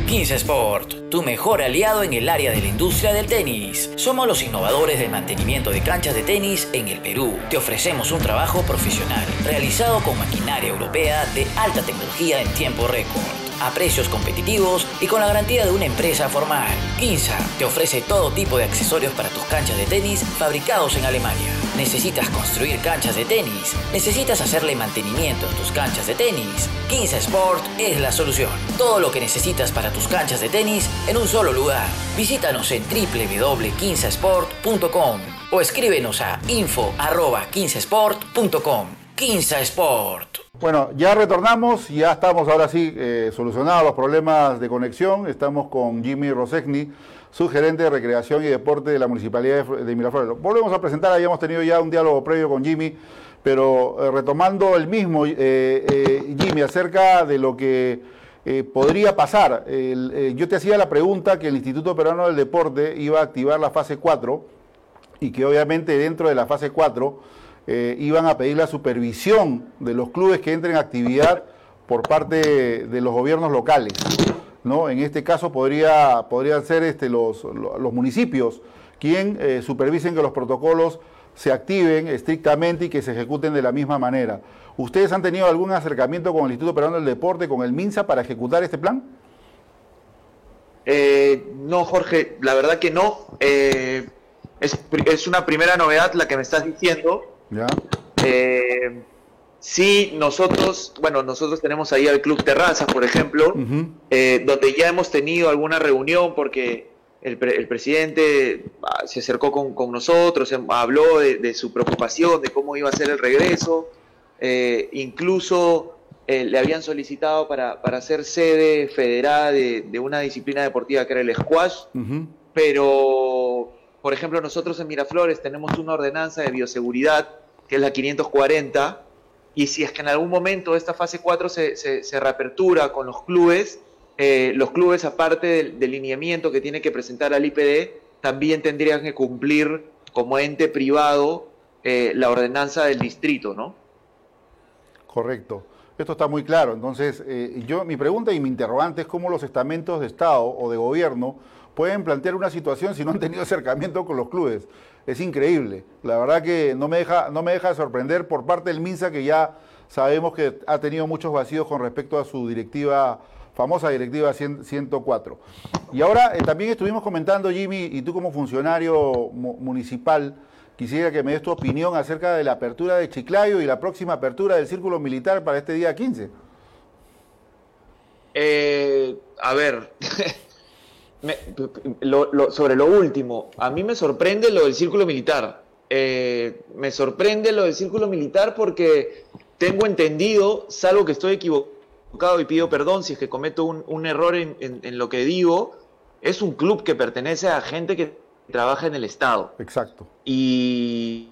15 Sport, tu mejor aliado en el área de la industria del tenis. Somos los innovadores del mantenimiento de canchas de tenis en el Perú. Te ofrecemos un trabajo profesional realizado con maquinaria europea de alta tecnología en tiempo récord a precios competitivos y con la garantía de una empresa formal. Quinza te ofrece todo tipo de accesorios para tus canchas de tenis fabricados en Alemania. ¿Necesitas construir canchas de tenis? ¿Necesitas hacerle mantenimiento a tus canchas de tenis? Quinza Sport es la solución. Todo lo que necesitas para tus canchas de tenis en un solo lugar. Visítanos en www.quinzasport.com o escríbenos a info.15sport.com. Quinza Sport. Bueno, ya retornamos, ya estamos ahora sí eh, solucionados los problemas de conexión. Estamos con Jimmy Rosegni, su gerente de recreación y deporte de la Municipalidad de, Miraflores. Volvemos a presentar, habíamos tenido ya un diálogo previo con Jimmy, pero eh, retomando el mismo, eh, Jimmy, acerca de lo que podría pasar. yo te hacía la pregunta que el Instituto Peruano del Deporte iba a activar la fase 4 y que obviamente dentro de la fase 4 eh, iban a pedir la supervisión de los clubes que entren en actividad por parte de, los gobiernos locales. ¿no? En este caso podría, podrían ser este, los, los municipios quien eh, supervisen que los protocolos se activen estrictamente y que se ejecuten de la misma manera. ¿Ustedes han tenido algún acercamiento con el Instituto Peruano del Deporte, con el MINSA, para ejecutar este plan? Eh, no, Jorge, la verdad que no. es, es, una primera novedad la que me estás diciendo. ¿Ya? Eh, sí, nosotros, bueno, nosotros tenemos ahí al Club Terrazas, por ejemplo, eh, donde ya hemos tenido alguna reunión porque el, presidente ah, se acercó con, nosotros, em, habló de, su preocupación, de cómo iba a ser el regreso, eh, incluso le habían solicitado para, para ser sede federada de, una disciplina deportiva que era el squash, pero, por ejemplo, nosotros en Miraflores tenemos una ordenanza de bioseguridad que es la 540, y si es que en algún momento esta fase 4 se, se, reapertura con los clubes, eh, los clubes, aparte del, lineamiento que tiene que presentar al IPD, también tendrían que cumplir como ente privado eh, la ordenanza del distrito, ¿no? Correcto. Esto está muy claro. Entonces, eh, yo mi pregunta y mi interrogante es cómo los estamentos de Estado o de gobierno pueden plantear una situación si no han tenido acercamiento con los clubes es increíble. La verdad que no me deja, no me deja de sorprender por parte del MINSA que ya sabemos que ha tenido muchos vacíos con respecto a su directiva, famosa directiva 104. Y ahora eh, también estuvimos comentando, Jimmy, y tú como funcionario municipal, quisiera que me des tu opinión acerca de la apertura de Chiclayo y la próxima apertura del Círculo Militar para este día 15. Eh, a ver, sobre lo último, a mí me sorprende lo del círculo militar. Eh, me sorprende lo del círculo militar porque tengo entendido, salvo que estoy equivocado y pido perdón si es que cometo un, error en, lo que digo, es un club que pertenece a gente que trabaja en el Estado. Exacto. Y,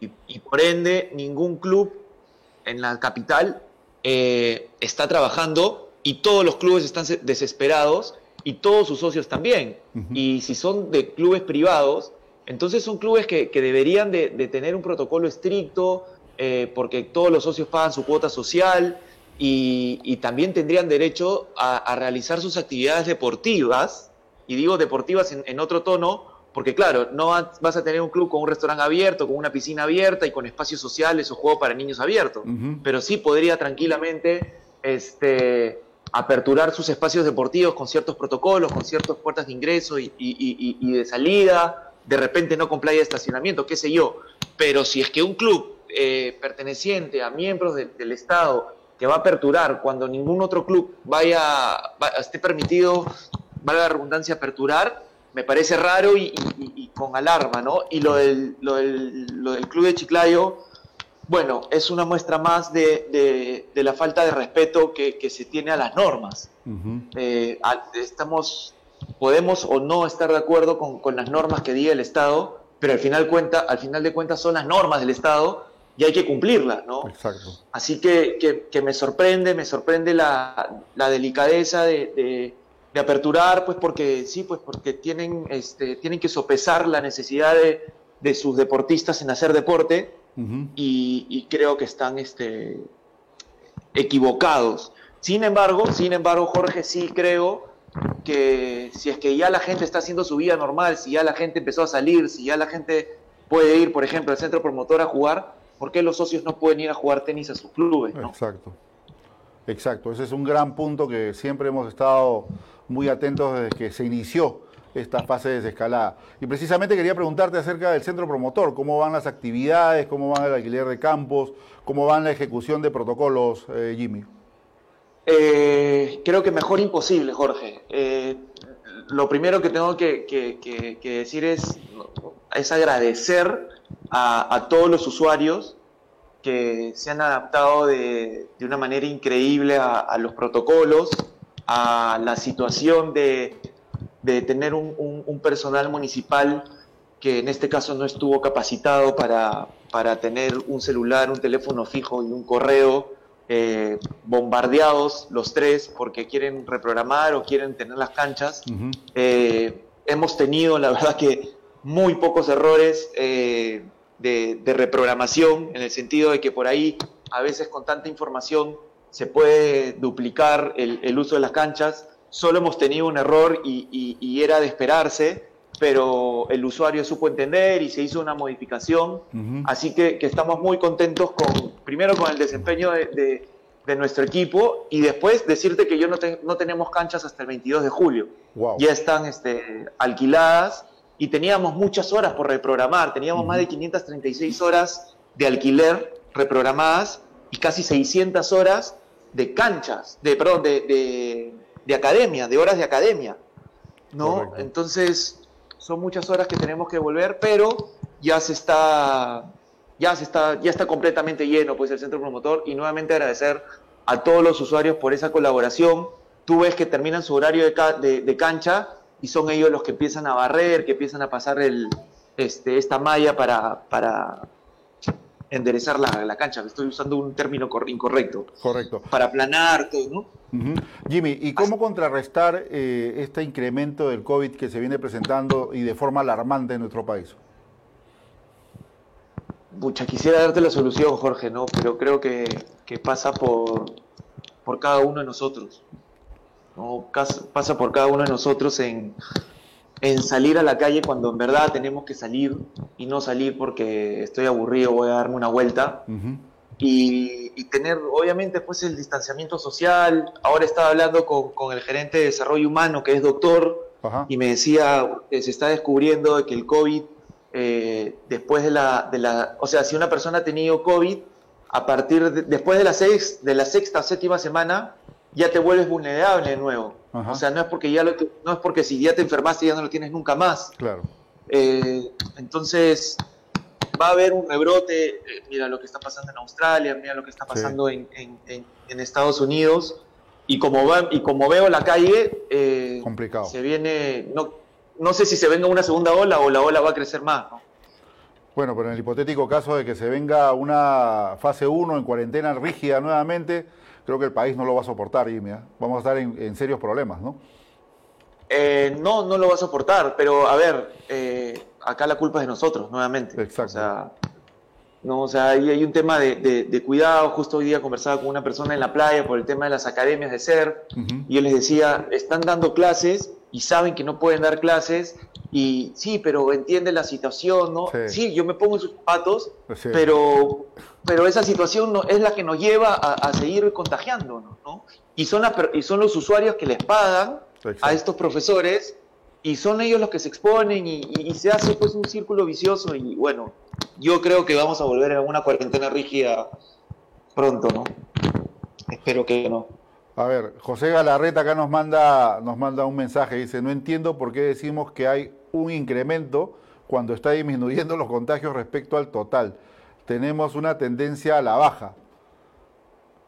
y, por ende, ningún club en la capital eh, está trabajando y todos los clubes están desesperados y todos sus socios también. Y si son de clubes privados, entonces son clubes que, deberían de, tener un protocolo estricto, eh, porque todos los socios pagan su cuota social y, también tendrían derecho a, realizar sus actividades deportivas, y digo deportivas en, otro tono, porque claro, no vas a tener un club con un restaurante abierto, con una piscina abierta y con espacios sociales o juegos para niños abiertos, pero sí podría tranquilamente este, aperturar sus espacios deportivos con ciertos protocolos, con ciertas puertas de ingreso y, de salida, de repente no con playa de estacionamiento, qué sé yo. Pero si es que un club eh, perteneciente a miembros del Estado que va a aperturar cuando ningún otro club vaya, esté permitido, valga la redundancia, aperturar, me parece raro y, con alarma, ¿no? Y lo del, lo del, lo del club de Chiclayo bueno, es una muestra más de, la falta de respeto que, se tiene a las normas. Eh, estamos, podemos o no estar de acuerdo con, las normas que diga el Estado, pero al final, cuenta, al final de cuentas son las normas del Estado y hay que cumplirlas, ¿no? Exacto. Así que, me sorprende, me sorprende la, delicadeza de, aperturar, pues porque sí, pues porque tienen, este, tienen que sopesar la necesidad de, de sus deportistas en hacer deporte y, creo que están este, equivocados. Sin embargo, sin embargo, Jorge, sí creo que si es que ya la gente está haciendo su vida normal, si ya la gente empezó a salir, si ya la gente puede ir, por ejemplo, al centro promotor a jugar, ¿por qué los socios no pueden ir a jugar tenis a sus clubes? Exacto. Exacto, ese es un gran punto que siempre hemos estado muy atentos desde que se inició esta fase de desescalada. Y precisamente quería preguntarte acerca del centro promotor, cómo van las actividades, cómo van el alquiler de campos, cómo van la ejecución de protocolos, eh, Jimmy. Eh, creo que mejor imposible, Jorge. Eh, lo primero que tengo que, decir es, es agradecer a, todos los usuarios que se han adaptado de, una manera increíble a, los protocolos, a la situación de, tener un, personal municipal que en este caso no estuvo capacitado para, para tener un celular, un teléfono fijo y un correo eh, bombardeados los tres porque quieren reprogramar o quieren tener las canchas. Eh, hemos tenido, la verdad que, muy pocos errores eh, de, reprogramación, en el sentido de que por ahí, a veces con tanta información, se puede duplicar el, uso de las canchas. Solo hemos tenido un error y era de esperarse, pero el usuario supo entender y se hizo una modificación. Así que, estamos muy contentos con, primero con el desempeño de, nuestro equipo y después decirte que yo no, no tenemos canchas hasta el 22 de julio. Ya están este, alquiladas y teníamos muchas horas por reprogramar. Teníamos más de 536 horas de alquiler reprogramadas y casi 600 horas de canchas, de, perdón, de, de academia, de horas de academia. ¿no? Entonces, son muchas horas que tenemos que volver, pero ya se está, ya se está, ya está completamente lleno pues el centro promotor y nuevamente agradecer a todos los usuarios por esa colaboración. Tú ves que terminan su horario de, cancha y son ellos los que empiezan a barrer, que empiezan a pasar el, este, esta malla para, para enderezar la, la cancha. Estoy usando un término incorrecto. Correcto. Para aplanar todo, ¿no? Jimmy, ¿y cómo contrarrestar eh, este incremento del COVID que se viene presentando y de forma alarmante en nuestro país? Mucha, quisiera darte la solución, Jorge, ¿no? Pero creo que, pasa por, por cada uno de nosotros. ¿no? Pasa por cada uno de nosotros en, en salir a la calle cuando en verdad tenemos que salir y no salir porque estoy aburrido, voy a darme una vuelta. Y, tener obviamente pues el distanciamiento social. Ahora estaba hablando con, el gerente de desarrollo humano que es doctor y me decía que se está descubriendo que el COVID eh, después de la, de la, o sea, si una persona ha tenido COVID, a partir de, después de la, seis, de la sexta o séptima semana, ya te vuelves vulnerable de nuevo. O sea, no es porque ya lo, no es porque si ya te enfermaste ya no lo tienes nunca más. Claro. Eh, entonces, va a haber un rebrote, eh, mira lo que está pasando en Australia, mira lo que está pasando en, Estados Unidos, y como, va, y como veo la calle, eh, Complicado. se viene, no, no sé si se venga una segunda ola o la ola va a crecer más. Bueno, pero en el hipotético caso de que se venga una fase 1 en cuarentena rígida nuevamente, creo que el país no lo va a soportar, Jimmy. ¿eh? Vamos a estar en, serios problemas, ¿no? no, no lo va a soportar, pero a ver, acá la culpa es de nosotros, nuevamente. Exacto. O sea, no, o sea, ahí hay un tema de, cuidado. Justo hoy día conversaba con una persona en la playa por el tema de las academias de ser, y yo les decía, están dando clases y saben que no pueden dar clases, y sí, pero entiende la situación, ¿no? Sí, yo me pongo en sus zapatos, pero, pero esa situación no, es la que nos lleva a, seguir contagiándonos, ¿no? Y son, y son los usuarios que les pagan a estos profesores y son ellos los que se exponen y, se hace pues un círculo vicioso y bueno, yo creo que vamos a volver a una cuarentena rígida pronto, ¿no? Espero que no. A ver, José Galarreta acá nos manda, nos manda un mensaje, dice, no entiendo por qué decimos que hay un incremento cuando está disminuyendo los contagios respecto al total. Tenemos una tendencia a la baja.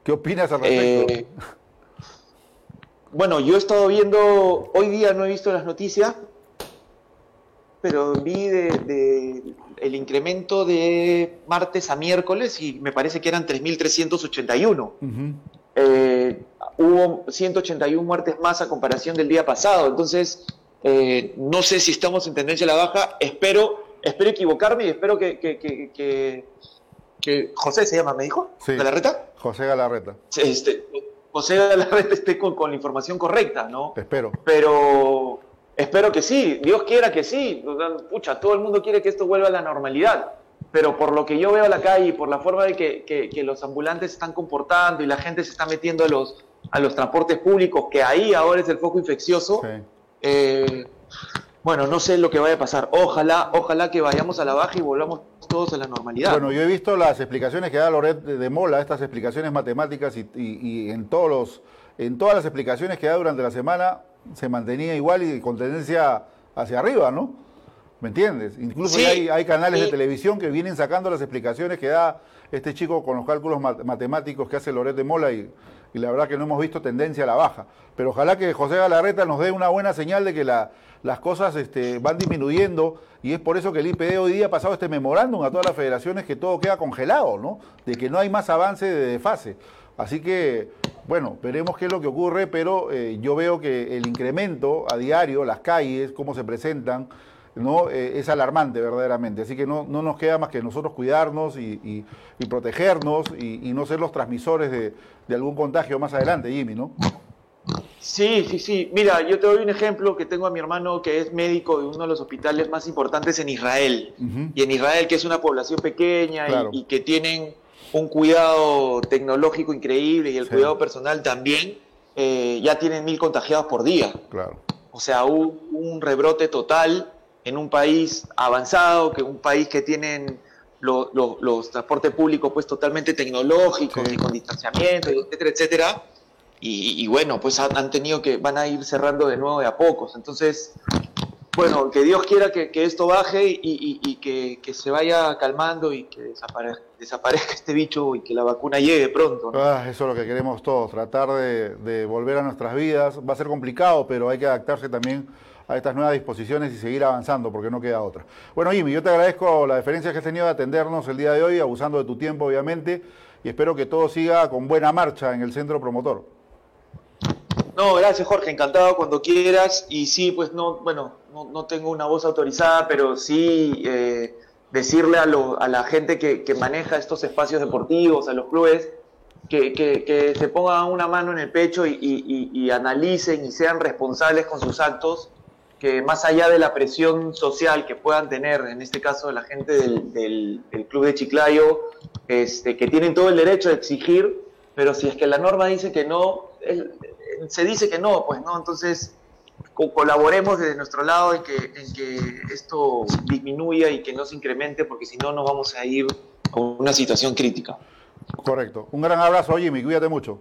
¿Qué opinas al respecto? Eh, bueno, yo he estado viendo, hoy día no he visto las noticias, pero vi de, el incremento de martes a miércoles y me parece que eran 3.381. Eh, hubo 181 muertes más a comparación del día pasado. Entonces, eh, no sé si estamos en tendencia a la baja. Espero, espero equivocarme y espero que, que, José se llama, ¿me dijo? Sí. ¿Galarreta? José Galarreta. Este, José Galarreta esté con, con, la información correcta, ¿no? Espero. Pero espero que sí, Dios quiera que sí. Pucha, todo el mundo quiere que esto vuelva a la normalidad. Pero por lo que yo veo a la calle y por la forma de que, que, los ambulantes se están comportando y la gente se está metiendo a los, a los transportes públicos, que ahí ahora es el foco infeccioso, eh, bueno, no sé lo que vaya a pasar. Ojalá, ojalá que vayamos a la baja y volvamos todos a la normalidad. Bueno, yo he visto las explicaciones que da Loret de Mola, estas explicaciones matemáticas y, en todos los, en todas las explicaciones que da durante la semana se mantenía igual y con tendencia hacia arriba, ¿no? ¿Me entiendes? Incluso hay, hay, canales de televisión que vienen sacando las explicaciones que da este chico con los cálculos matemáticos que hace Loret de Mola y, y la verdad que no hemos visto tendencia a la baja. Pero ojalá que José Galarreta nos dé una buena señal de que la, las cosas este, van disminuyendo y es por eso que el IPD hoy día ha pasado este memorándum a todas las federaciones que todo queda congelado, ¿no? De que no hay más avance de fase. Así que, bueno, veremos qué es lo que ocurre, pero eh, yo veo que el incremento a diario, las calles, cómo se presentan, ¿no? Eh, es alarmante verdaderamente. Así que no, no, nos queda más que nosotros cuidarnos y, protegernos y, no ser los transmisores de, de algún contagio más adelante, Jimmy, ¿no? Sí, sí, sí. Mira, yo te doy un ejemplo que tengo a mi hermano que es médico de uno de los hospitales más importantes en Israel. Y en Israel, que es una población pequeña y, que tienen un cuidado tecnológico increíble y el cuidado personal también, eh, ya tienen mil contagiados por día. Claro. O sea, un, un rebrote total en un país avanzado, que un país que tienen los transportes públicos pues totalmente tecnológicos y con distanciamiento, etcétera, etcétera y, bueno, pues han, tenido que, van a ir cerrando de nuevo de a pocos. Entonces, bueno, que Dios quiera que, esto baje y, que, se vaya calmando y que desaparezca, este bicho y que la vacuna llegue pronto. Ah, eso es lo que queremos todos, tratar de, volver a nuestras vidas. Va a ser complicado, pero hay que adaptarse también a estas nuevas disposiciones y seguir avanzando, porque no queda otra. Bueno, Jimmy, yo te agradezco la deferencia que has tenido de atendernos el día de hoy, abusando de tu tiempo, obviamente, y espero que todo siga con buena marcha en el centro promotor. No, gracias Jorge, encantado cuando quieras. Y sí, pues no, bueno, no, tengo una voz autorizada, pero sí eh, decirle a, la gente que, maneja estos espacios deportivos, a los clubes, que, se pongan una mano en el pecho y, analicen y sean responsables con sus actos, que más allá de la presión social que puedan tener, en este caso la gente del, club de Chiclayo, este, que tienen todo el derecho de exigir, pero si es que la norma dice que no, se dice que no, pues no, entonces colaboremos desde nuestro lado en que, esto disminuya y que no se incremente, porque si no nos vamos a ir con una situación crítica. Correcto. Un gran abrazo, Jimmy, cuídate mucho.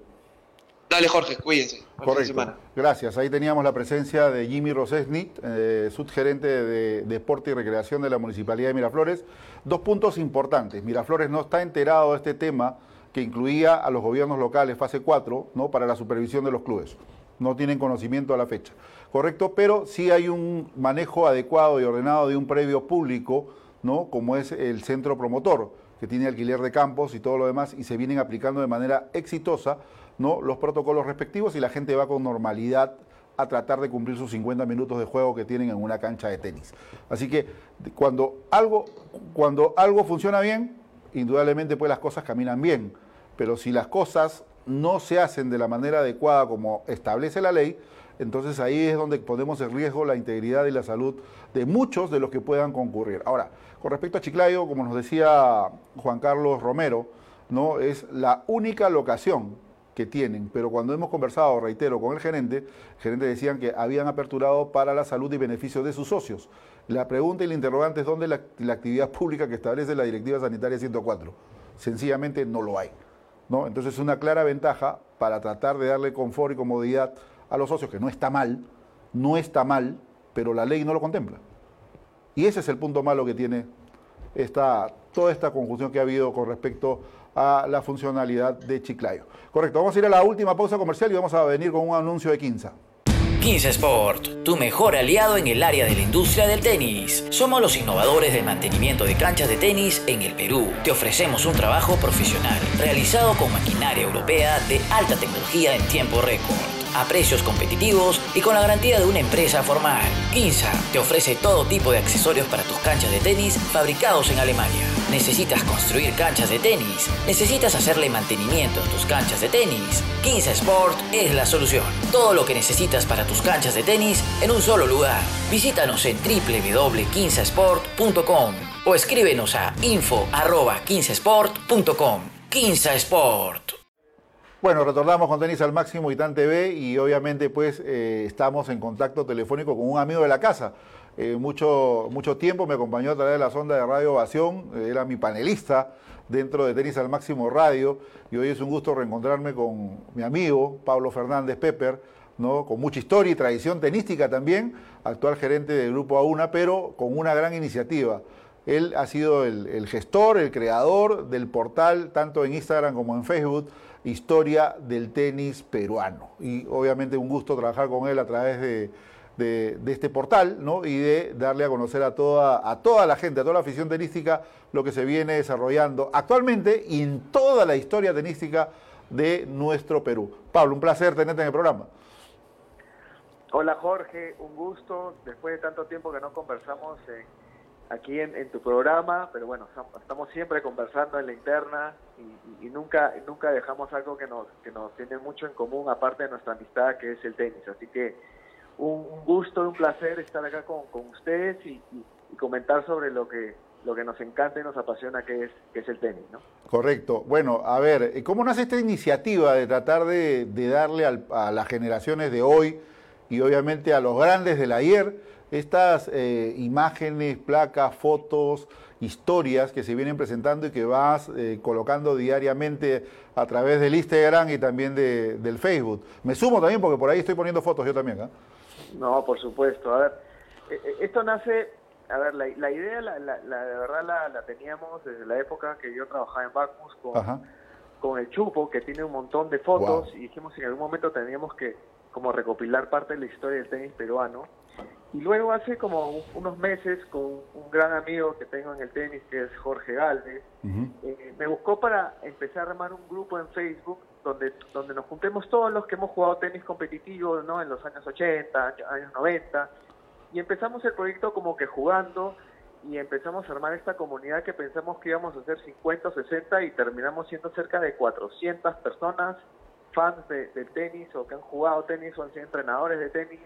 Dale, Jorge, cuídense. Correcto. Gracias. Ahí teníamos la presencia de Jimmy Rosesnit, eh, subgerente de Deporte y Recreación de la Municipalidad de Miraflores. Dos puntos importantes. Miraflores no está enterado de este tema que incluía a los gobiernos locales, fase 4, ¿no? para la supervisión de los clubes. No tienen conocimiento a la fecha. Correcto, pero sí hay un manejo adecuado y ordenado de un previo público, ¿no? como es el centro promotor, que tiene alquiler de campos y todo lo demás, y se vienen aplicando de manera exitosa ¿no? los protocolos respectivos y la gente va con normalidad a tratar de cumplir sus 50 minutos de juego que tienen en una cancha de tenis. Así que cuando algo, cuando algo funciona bien, indudablemente pues las cosas caminan bien, pero si las cosas no se hacen de la manera adecuada como establece la ley, entonces ahí es donde ponemos en riesgo la integridad y la salud de muchos de los que puedan concurrir. Ahora, con respecto a Chiclayo, como nos decía Juan Carlos Romero, no es la única locación que tienen, pero cuando hemos conversado, reitero, con el gerente, el gerente decían que habían aperturado para la salud y beneficio de sus socios. La pregunta y la interrogante es dónde la, la actividad pública que establece la Directiva Sanitaria 104. Sencillamente no lo hay. ¿no? Entonces es una clara ventaja para tratar de darle confort y comodidad a los socios, que no está mal, no está mal, pero la ley no lo contempla. Y ese es el punto malo que tiene esta, toda esta conjunción que ha habido con respecto a la funcionalidad de Chiclayo. Correcto, vamos a ir a la última pausa comercial y vamos a venir con un anuncio de Quinza. 15 Sport, tu mejor aliado en el área de la industria del tenis. Somos los innovadores del mantenimiento de canchas de tenis en el Perú. Te ofrecemos un trabajo profesional, realizado con maquinaria europea de alta tecnología en tiempo récord, a precios competitivos y con la garantía de una empresa formal. Quinza te ofrece todo tipo de accesorios para tus canchas de tenis fabricados en Alemania. ¿Necesitas construir canchas de tenis? ¿Necesitas hacerle mantenimiento a tus canchas de tenis? 15 Sport es la solución. Todo lo que necesitas para tus canchas de tenis en un solo lugar. Visítanos en www.15sport.com o escríbenos a info.15sport.com. 15 Sport. Bueno, retornamos con Tenis al Máximo y TAN TV y obviamente pues eh, estamos en contacto telefónico con un amigo de la casa. Eh, mucho, mucho tiempo me acompañó a través de la sonda de Radio Ovación, eh, era mi panelista dentro de Tenis al Máximo Radio y hoy es un gusto reencontrarme con mi amigo Pablo Fernández Pepper, ¿no? con mucha historia y tradición tenística también, actual gerente del Grupo AUNA, pero con una gran iniciativa. Él ha sido el gestor, el creador del portal, tanto en Instagram como en Facebook, historia del tenis peruano. Y obviamente un gusto trabajar con él a través de, este portal ¿no? y de darle a conocer a toda, a toda la gente, a toda la afición tenística, lo que se viene desarrollando actualmente y en toda la historia tenística de nuestro Perú. Pablo, un placer tenerte en el programa. Hola Jorge, un gusto. Después de tanto tiempo que no conversamos aquí en, tu programa, pero bueno, estamos siempre conversando en la interna y, nunca nunca dejamos algo que nos, que nos tiene mucho en común, aparte de nuestra amistad, que es el tenis. Así que un, gusto y un placer estar acá con, ustedes y, comentar sobre lo que lo que nos encanta y nos apasiona, que es, que es el tenis. ¿no? Correcto. Bueno, a ver, ¿cómo nace esta iniciativa de tratar de, darle a las generaciones de hoy y obviamente a los grandes del ayer estas eh, imágenes, placas, fotos, historias que se vienen presentando y que vas eh, colocando diariamente a través del Instagram y también de, del Facebook. Me sumo también porque por ahí estoy poniendo fotos yo también. ¿eh? No, por supuesto. A ver, esto nace, a ver, la, idea, la, la, de verdad la, teníamos desde la época que yo trabajaba en Bacmus con, con el Chupo, que tiene un montón de fotos, y dijimos que en algún momento teníamos que como recopilar parte de la historia del tenis peruano. Y luego hace como unos meses con un gran amigo que tengo en el tenis, que es Jorge Galvez, eh, me buscó para empezar a armar un grupo en Facebook donde, donde nos juntemos todos los que hemos jugado tenis competitivo ¿no? en los años 80, años 90, y empezamos el proyecto como que jugando y empezamos a armar esta comunidad que pensamos que íbamos a ser 50 o 60 y terminamos siendo cerca de 400 personas fans de, del tenis o que han jugado tenis o han sido entrenadores de tenis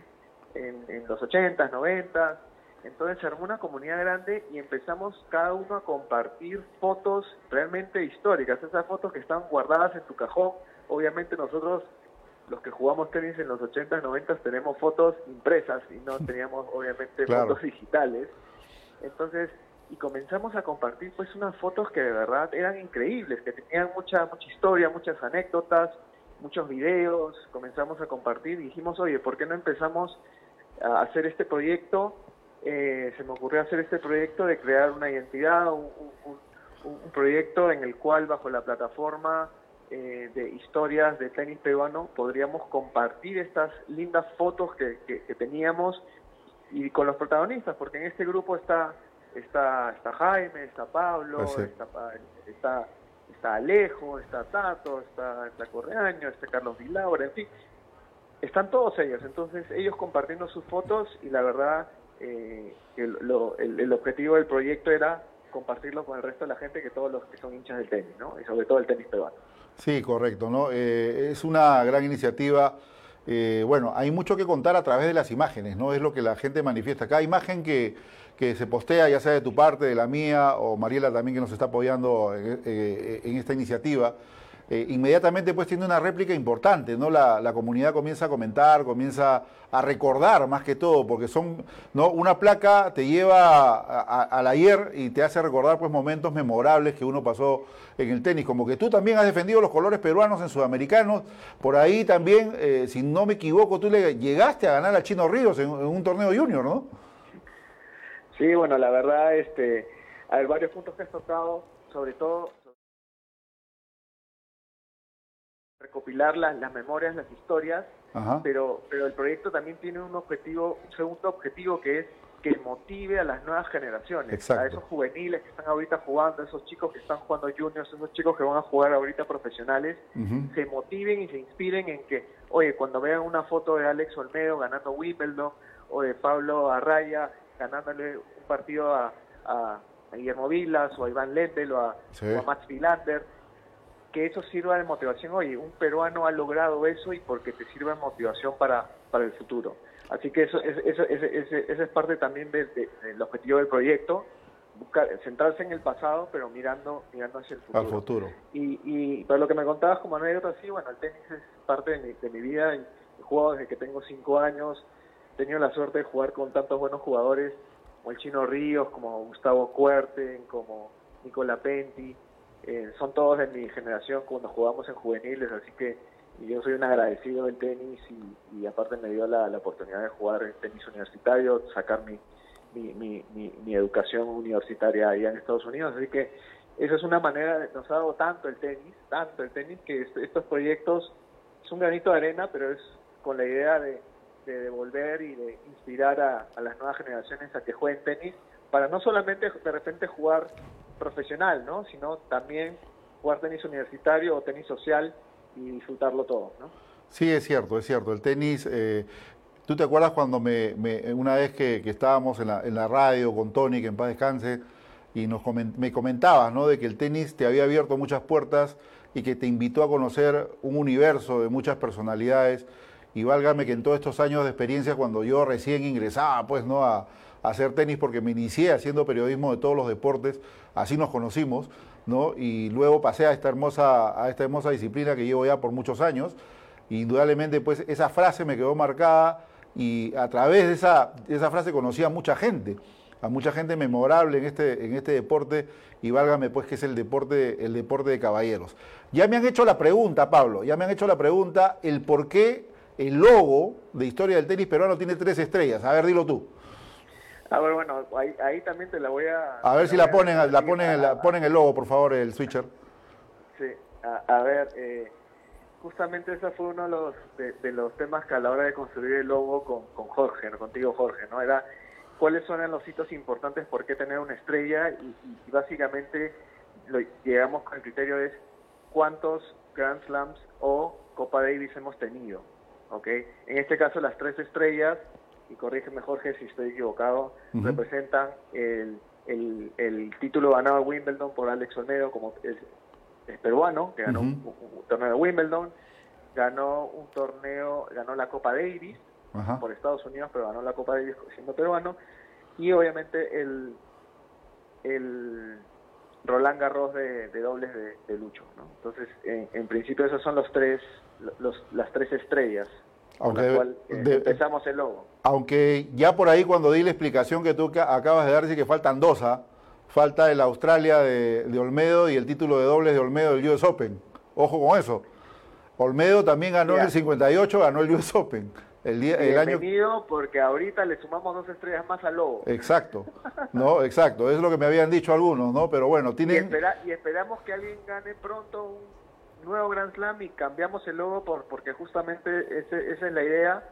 en, los 80, 90. Entonces se armó una comunidad grande y empezamos cada uno a compartir fotos realmente históricas, esas fotos que están guardadas en tu cajón. Obviamente nosotros, los que jugamos tenis en los 80, 90, tenemos fotos impresas y no teníamos obviamente fotos digitales. Entonces, y comenzamos a compartir pues unas fotos que de verdad eran increíbles, que tenían mucha, mucha historia, muchas anécdotas, muchos videos, comenzamos a compartir y dijimos, oye, ¿por qué no empezamos a hacer este proyecto? Eh, se me ocurrió hacer este proyecto de crear una identidad, un, proyecto en el cual bajo la plataforma eh, de historias de tenis peruano podríamos compartir estas lindas fotos que, teníamos y con los protagonistas, porque en este grupo está está, está Jaime, está Pablo, está, está está Alejo, está Tato, está, está Correaño, está Carlos Vilaura, en fin, están todos ellos. Entonces, ellos compartiendo sus fotos y la verdad, eh, el, el, objetivo del proyecto era compartirlo con el resto de la gente, que todos los que son hinchas del tenis, ¿no? Y sobre todo el tenis peruano. Sí, correcto, ¿no? Eh, es una gran iniciativa. Eh, bueno, hay mucho que contar a través de las imágenes, ¿no? Es lo que la gente manifiesta. Cada imagen que, que se postea, ya sea de tu parte, de la mía, o Mariela también que nos está apoyando en, eh, esta iniciativa, eh, inmediatamente pues tiene una réplica importante, ¿no? La, comunidad comienza a comentar, comienza a recordar más que todo, porque son, ¿no? Una placa te lleva al ayer y te hace recordar pues momentos memorables que uno pasó en el tenis, como que tú también has defendido los colores peruanos en sudamericanos, por ahí también, eh, si no me equivoco, tú le llegaste a ganar al Chino Ríos en un torneo junior, ¿no? Sí, bueno, la verdad, este, hay varios puntos que has tocado, sobre todo recopilar las, las memorias, las historias, pero pero el proyecto también tiene un objetivo, un segundo objetivo que es que motive a las nuevas generaciones, a esos juveniles que están ahorita jugando, esos chicos que están jugando juniors, esos chicos que van a jugar ahorita profesionales, se motiven y se inspiren en que, oye, cuando vean una foto de Alex Olmedo ganando Wimbledon o de Pablo Arraya ganándole un partido a, Guillermo Vilas o a Iván Lettel o a, o a Max Vilander, que eso sirva de motivación. Oye, un peruano ha logrado eso y porque te sirva de motivación para, para el futuro. Así que eso, eso, esa es parte también del objetivo del proyecto, buscar, centrarse en el pasado, pero mirando, mirando hacia el futuro. Al futuro. Y, y para lo que me contabas como anécdota, sí, bueno, el tenis es parte de mi, de mi vida, he jugado desde que tengo cinco años, he tenido la suerte de jugar con tantos buenos jugadores, como el Chino Ríos, como Gustavo Cuerten, como Nicola Penti, eh, son todos de mi generación cuando jugamos en juveniles, así que yo soy un agradecido del tenis y, aparte me dio la, oportunidad de jugar en tenis universitario, sacar mi, mi, mi, educación universitaria allá en Estados Unidos, así que esa es una manera, nos ha dado tanto el tenis, tanto el tenis, que estos proyectos es un granito de arena, pero es con la idea de, devolver y de inspirar a, a, las nuevas generaciones a que jueguen tenis, para no solamente de repente jugar profesional, ¿no? sino también jugar tenis universitario o tenis social y disfrutarlo todo. ¿no? Sí, es cierto, es cierto. El tenis, eh, ¿tú te acuerdas cuando me, una vez que, estábamos en la, radio con Tony, que en paz descanse, y nos me comentabas ¿no? de que el tenis te había abierto muchas puertas y que te invitó a conocer un universo de muchas personalidades? Y válgame que en todos estos años de experiencia, cuando yo recién ingresaba pues, ¿no? a, a hacer tenis, porque me inicié haciendo periodismo de todos los deportes, así nos conocimos, ¿no? Y luego pasé a esta hermosa, a esta hermosa disciplina que llevo ya por muchos años. indudablemente, pues esa frase me quedó marcada y a través de esa, esa frase conocí a mucha gente, a mucha gente memorable en este, en este deporte y válgame pues que es el deporte, el deporte de caballeros. Ya me han hecho la pregunta, Pablo, ya me han hecho la pregunta, el por qué el logo de historia del tenis peruano tiene tres estrellas. A ver, dilo tú. A ver, bueno, ahí, también te la voy a... A ver si la ponen, la ponen, la ponen el logo, por favor, el switcher. Sí, a, ver, eh, justamente ese fue uno de los, de, los temas que a la hora de construir el logo con, con Jorge, ¿no? contigo Jorge, ¿no? Era cuáles son los hitos importantes, por qué tener una estrella y, básicamente lo, llegamos con el criterio es cuántos Grand Slams o Copa Davis hemos tenido, ¿ok? En este caso las tres estrellas y corrígeme Jorge si estoy equivocado, representan el, el, título ganado a Wimbledon por Alex Olmedo, como es, peruano, que ganó un, torneo de Wimbledon, ganó un torneo, ganó la Copa Davis por Estados Unidos, pero ganó la Copa Davis siendo peruano, y obviamente el, el Roland Garros de, dobles de, Lucho. ¿no? Entonces, en, en, principio esos son los tres, los, las tres estrellas aunque eh, empezamos el logo. Aunque ya por ahí cuando di la explicación que tú acabas de dar, dice que faltan dos, ¿ah? falta el Australia de, Olmedo y el título de dobles de Olmedo del US Open. Ojo con eso. Olmedo también ganó en el 58, ganó el US Open. El, día, el año... porque ahorita le sumamos dos estrellas más al logo. Exacto, no, exacto, es lo que me habían dicho algunos, ¿no? Pero bueno, tienen... Y, y esperamos que alguien gane pronto un nuevo Grand Slam y cambiamos el logo por, porque justamente ese, esa es la idea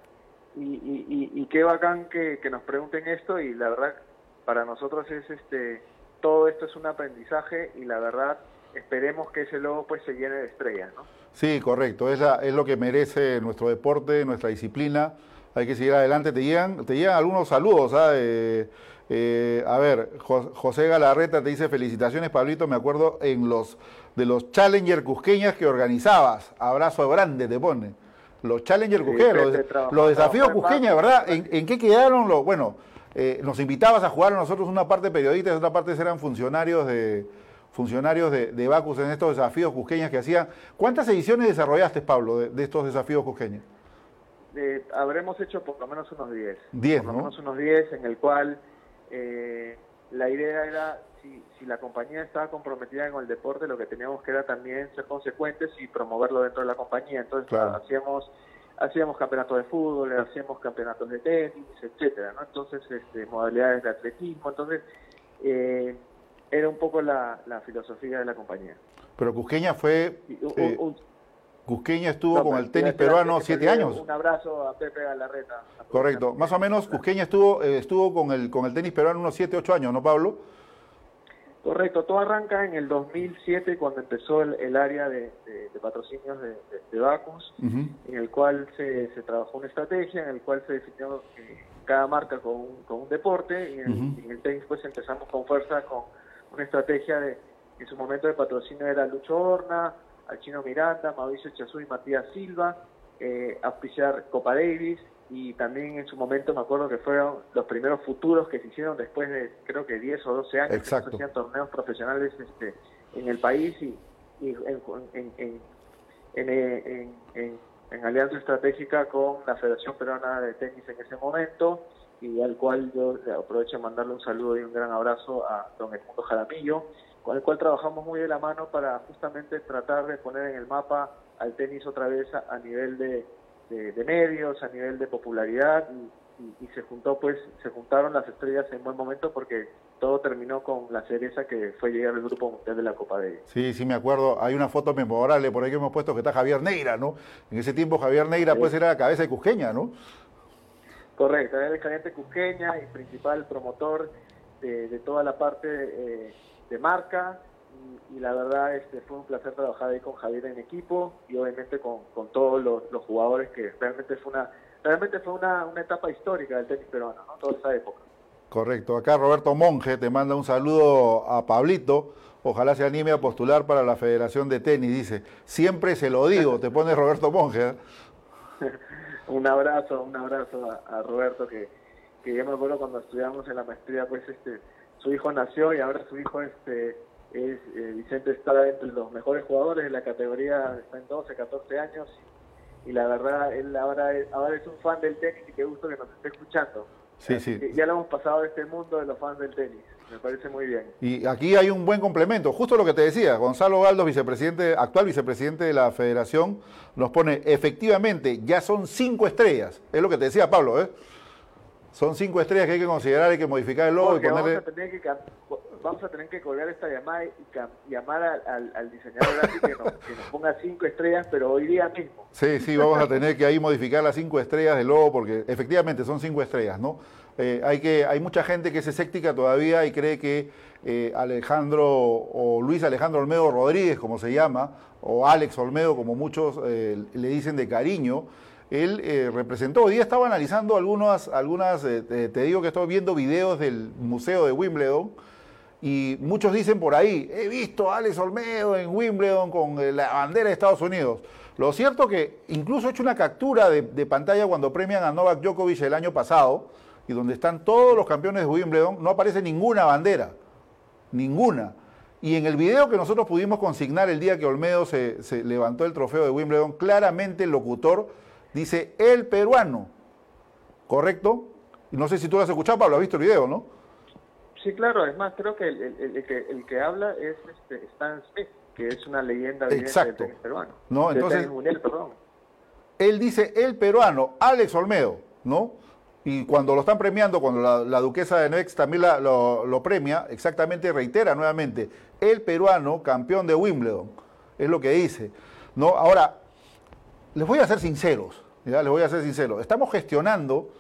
y, qué bacán que, nos pregunten esto y la verdad para nosotros es este todo esto es un aprendizaje y la verdad esperemos que ese logo pues se llene de estrellas, ¿no? Sí, correcto, es, es lo que merece nuestro deporte, nuestra disciplina, hay que seguir adelante. Te llegan, algunos saludos, ¿ah? Eh, a ver, José Galarreta te dice felicitaciones, Pablito, me acuerdo en los de los Challenger Cusqueñas que organizabas. Abrazo grande te pone. Los Challenger Cusqueñas, los, desafíos Cusqueñas, ¿verdad? ¿En, qué quedaron los? Bueno, eh, nos invitabas a jugar a nosotros una parte periodistas otra parte eran funcionarios de funcionarios de, Bacus en estos desafíos Cusqueñas que hacían. ¿Cuántas ediciones desarrollaste, Pablo, de, estos desafíos Cusqueñas? Eh, habremos hecho por lo menos unos 10. 10, Por lo menos unos 10 en el cual eh, la idea era, si, si la compañía estaba comprometida con el deporte, lo que teníamos que era también ser consecuentes y promoverlo dentro de la compañía. Entonces hacíamos hacíamos campeonatos de fútbol, hacíamos campeonatos de tenis, etcétera, ¿no? Entonces, este, modalidades de atletismo, entonces eh, era un poco la, la, filosofía de la compañía. Pero Cusqueña fue eh, Cusqueña estuvo con el tenis peruano siete años. Un abrazo a Pepe Galarreta. Correcto. Más o menos Cusqueña estuvo, eh, estuvo con el, con el tenis peruano unos siete, ocho años, ¿no, Pablo? Correcto. Todo arranca en el 2007 cuando empezó el, área de, patrocinios de, Bacus, en el cual se, trabajó una estrategia, en el cual se definió cada marca con un, con un deporte y en, el tenis pues empezamos con fuerza con una estrategia de, en su momento de patrocinio era Lucho Horna, al Chino Miranda, Mauricio Chazú y Matías Silva, eh, auspiciar Copa Davis y también en su momento me acuerdo que fueron los primeros futuros que se hicieron después de creo que 10 o 12 años Exacto. que se hacían torneos profesionales este, en el país y, y en, en, en, en, alianza estratégica con la Federación Peruana de Tenis en ese momento y al cual yo aprovecho de mandarle un saludo y un gran abrazo a don Edmundo Jaramillo, con el cual trabajamos muy de la mano para justamente tratar de poner en el mapa al tenis otra vez a, a nivel de, de, de, medios, a nivel de popularidad y, y, y, se juntó pues, se juntaron las estrellas en buen momento porque todo terminó con la cereza que fue llegar al grupo mundial de la Copa de Sí, sí me acuerdo, hay una foto memorable por ahí que hemos puesto que está Javier Neira, ¿no? En ese tiempo Javier Neira sí. pues era la cabeza de Cusqueña, ¿no? Correcto, era el caliente Cusqueña y principal promotor de, de toda la parte eh, de marca y, y, la verdad este fue un placer trabajar ahí con Javier en equipo y obviamente con, con todos los, los, jugadores que realmente fue una realmente fue una, una etapa histórica del tenis peruano, ¿no? Toda esa época. Correcto, acá Roberto Monge te manda un saludo a Pablito, ojalá se anime a postular para la Federación de Tenis, dice, siempre se lo digo, te pone Roberto Monge. ¿eh? un abrazo, un abrazo a, a Roberto que, que yo me acuerdo cuando estudiamos en la maestría, pues este su hijo nació y ahora su hijo este es eh, Vicente está entre los mejores jugadores de la categoría, está en 12, 14 años y, y la verdad él ahora es, ahora es un fan del tenis y qué gusto que nos esté escuchando. Sí, sí. Ya lo hemos pasado de este mundo de los fans del tenis. Me parece muy bien. Y aquí hay un buen complemento. Justo lo que te decía, Gonzalo Galdo, vicepresidente, actual vicepresidente de la federación, nos pone, efectivamente, ya son cinco estrellas. Es lo que te decía Pablo, ¿eh? Son cinco estrellas que hay que considerar, hay que modificar el logo Porque y ponerle... Vamos a tener que, vamos a tener que colgar esta llamada y llamar al, al, al diseñador gráfico que nos, que nos ponga cinco estrellas, pero hoy día mismo. Sí, sí, vamos a tener que ahí modificar las cinco estrellas del logo porque efectivamente son cinco estrellas, ¿no? Eh, hay, que, hay mucha gente que es escéptica todavía y cree que eh, Alejandro o Luis Alejandro Olmedo Rodríguez, como se llama, o Alex Olmedo, como muchos eh, le dicen de cariño, él eh, representó. Hoy día estaba analizando algunas, algunas eh, te, te, digo que estoy viendo videos del Museo de Wimbledon y muchos dicen por ahí, he visto a Alex Olmedo en Wimbledon con eh, la bandera de Estados Unidos. Lo cierto que incluso he hecho una captura de, de pantalla cuando premian a Novak Djokovic el año pasado y donde están todos los campeones de Wimbledon, no aparece ninguna bandera, ninguna. Y en el video que nosotros pudimos consignar el día que Olmedo se, se levantó el trofeo de Wimbledon, claramente el locutor dice el peruano, ¿correcto? Y no sé si tú lo has escuchado, Pablo, has visto el video, ¿no? Sí, claro, es más, creo que el, el, el que, el que habla es este Stan Smith, que es una leyenda Exacto. del peruano. No, entonces, mundial, perdón. Él dice el peruano, Alex Olmedo, ¿no? Y cuando lo están premiando, cuando la, la duquesa de Nex también la, lo, lo, premia, exactamente reitera nuevamente, el peruano campeón de Wimbledon, es lo que dice. ¿no? Ahora, les voy a ser sinceros, les voy a ser sinceros. Estamos gestionando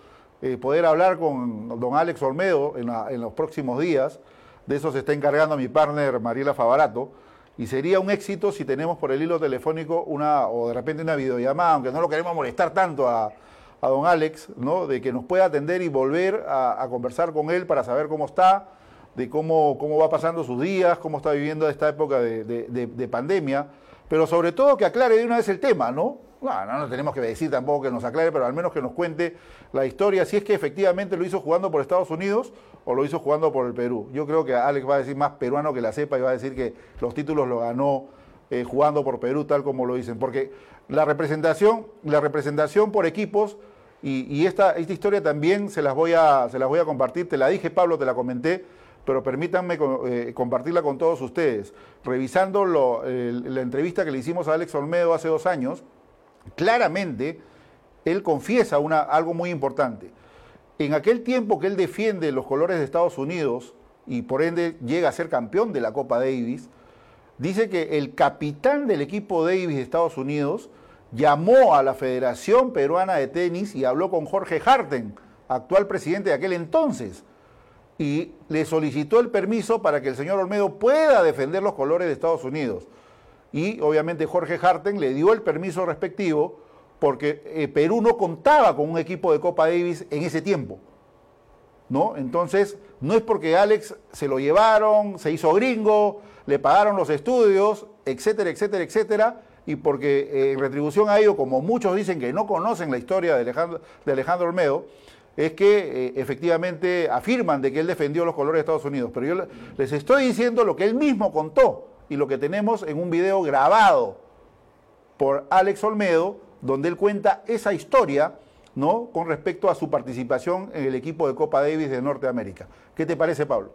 eh, poder hablar con don Alex Olmedo en, los próximos días. De eso se está encargando mi partner Mariela Favarato. Y sería un éxito si tenemos por el hilo telefónico una, o de repente una videollamada, aunque no lo queremos molestar tanto a, don Alex, ¿no? de que nos pueda atender y volver a, conversar con él para saber cómo está, de cómo, cómo va pasando sus días, cómo está viviendo esta época de pandemia, pero sobre todo que aclare de una vez el tema, ¿no? No, no, tenemos que decir tampoco que nos aclare, pero al menos que nos cuente la historia, si es que efectivamente lo hizo jugando por Estados Unidos o lo hizo jugando por el Perú. Yo creo que Alex va a decir más peruano que la sepa y va a decir que los títulos los ganó eh, jugando por Perú, tal como lo dicen. Porque la representación, la representación por equipos, y, esta, esta, historia también se las, voy a, se las voy a compartir, te la dije Pablo, te la comenté, pero permítanme eh, compartirla con todos ustedes. Revisando lo, la entrevista que le hicimos a Alex Olmedo hace dos años, claramente él confiesa algo muy importante. En aquel tiempo que él defiende los colores de Estados Unidos y por ende llega a ser campeón de la Copa Davis, dice que el capitán del equipo Davis de Estados Unidos llamó a la Federación Peruana de Tenis y habló con Jorge Harten, actual presidente de aquel entonces, y le solicitó el permiso para que el señor Olmedo pueda defender los colores de Estados Unidos. Y obviamente Jorge Harten le dio el permiso respectivo porque eh, Perú no contaba con un equipo de Copa Davis en ese tiempo. ¿no? Entonces, no es porque Alex se lo llevaron, se hizo gringo, le pagaron los estudios, etcétera, etcétera, etcétera, y porque eh, en retribución a ello, como muchos dicen que no conocen la historia de Alejandro, Olmedo, es que eh, efectivamente afirman de que él defendió los colores de Estados Unidos. Pero yo les estoy diciendo lo que él mismo contó y lo que tenemos en un video grabado por Alex Olmedo, donde él cuenta esa historia ¿no? con respecto a su participación en el equipo de Copa Davis de Norteamérica. ¿Qué te parece, Pablo?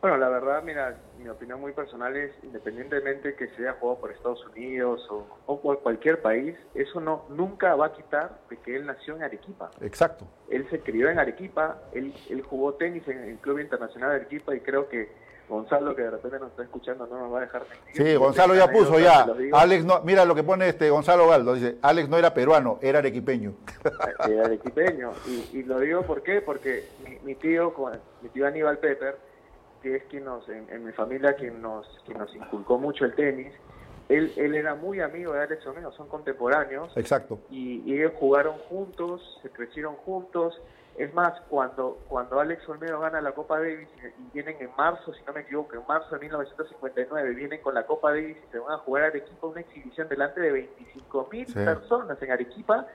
Bueno, la verdad, mira, mi opinión muy personal es, independientemente que se haya jugado por Estados Unidos o, por cualquier país, eso no nunca va a quitar de que él nació en Arequipa. Exacto. Él se crió en Arequipa, él, él jugó tenis en el Club Internacional de Arequipa y creo que Gonzalo, que de repente nos está escuchando, no nos va a dejar mentir. Sí, Gonzalo ya puso ya. Alex no, mira lo que pone este Gonzalo Galdo, dice, Alex no era peruano, era arequipeño. Era arequipeño. Y, lo digo ¿por qué? porque mi, tío, mi tío Aníbal Pepper, que es quien nos, en, mi familia, quien nos, quien nos inculcó mucho el tenis, él, él era muy amigo de Alex Olmedo, son contemporáneos. Exacto. Y, y ellos jugaron juntos, se crecieron juntos es más, cuando, cuando Alex Olmedo gana la Copa Davis y, vienen en marzo, si no me equivoco, en marzo de 1959, vienen con la Copa Davis y se van a jugar a Arequipa una exhibición delante de 25 mil personas en Arequipa,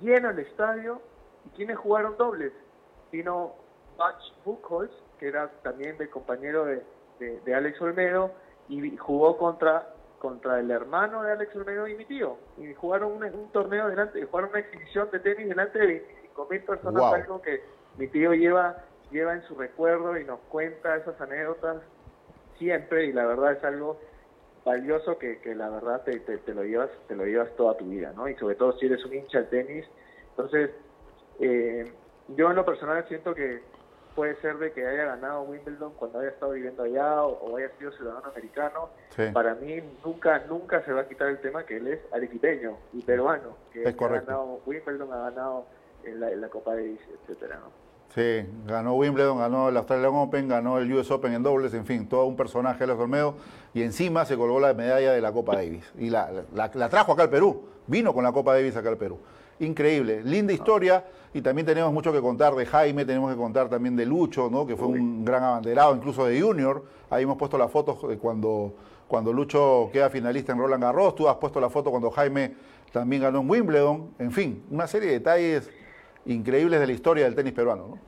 lleno el estadio, y quienes jugaron dobles, vino Butch Buchholz, que era también del compañero de, de, Alex Olmedo, y jugó contra contra el hermano de Alex Olmedo y mi tío, y jugaron un, un torneo delante, jugaron una exhibición de tenis delante de 25 mil personas, algo que mi tío lleva, lleva en su recuerdo y nos cuenta esas anécdotas siempre y la verdad es algo valioso que, que la verdad te, te, lo llevas te lo llevas toda tu vida, ¿no? Y sobre todo si eres un hincha del tenis. Entonces, eh, yo en lo personal siento que puede ser de que haya ganado Wimbledon cuando haya estado viviendo allá o, haya sido ciudadano americano. Para mí nunca nunca se va a quitar el tema que él es arequipeño y peruano, que ha ganado Wimbledon, ha ganado en la, Copa Davis, etcétera, ¿no? Sí, ganó Wimbledon, ganó el Australian Open, ganó el US Open en dobles, en fin, todo un personaje de los Olmedo y encima se colgó la medalla de la Copa Davis y la, la, trajo acá al Perú, vino con la Copa Davis acá al Perú. Increíble, linda historia y también tenemos mucho que contar de Jaime, tenemos que contar también de Lucho, ¿no? que fue un gran abanderado, incluso de Junior. Ahí hemos puesto las fotos de cuando, cuando Lucho queda finalista en Roland Garros, tú has puesto la foto cuando Jaime también ganó en Wimbledon, en fin, una serie de detalles increíbles de la historia del tenis peruano. ¿no?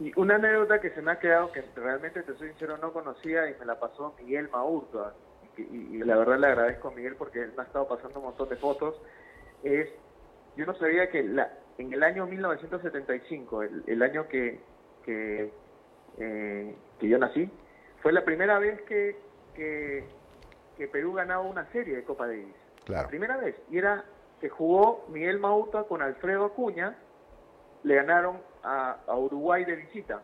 Y una anécdota que se me ha quedado, que realmente te soy sincero, no conocía y me la pasó Miguel Maurtua, y, la verdad le agradezco a Miguel porque él me ha estado pasando un montón de fotos, es, yo no sabía que la, en el año 1975, el, año que, que, eh, que, yo nací, fue la primera vez que, que, que Perú ganaba una serie de Copa Davis. Claro. La primera vez. Y era que jugó Miguel Maurtua con Alfredo Acuña, le ganaron a, Uruguay de visita.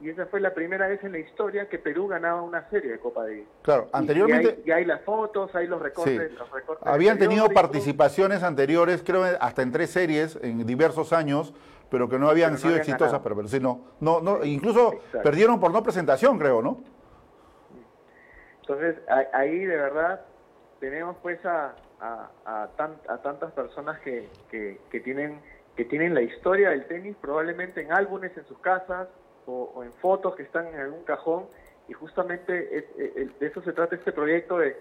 Y esa fue la primera vez en la historia que Perú ganaba una serie de Copa de Claro, anteriormente... Y hay, las fotos, hay los recortes. Habían tenido participaciones anteriores, creo, hasta en tres series en diversos años, pero que no habían sido exitosas, pero, pero sí, no. no, no incluso perdieron por no presentación, creo, ¿no? Entonces, ahí de verdad tenemos pues a, a, tantas personas que, que tienen que tienen la historia del tenis probablemente en álbumes en sus casas o, en fotos que están en algún cajón. Y justamente de eso se trata este proyecto de,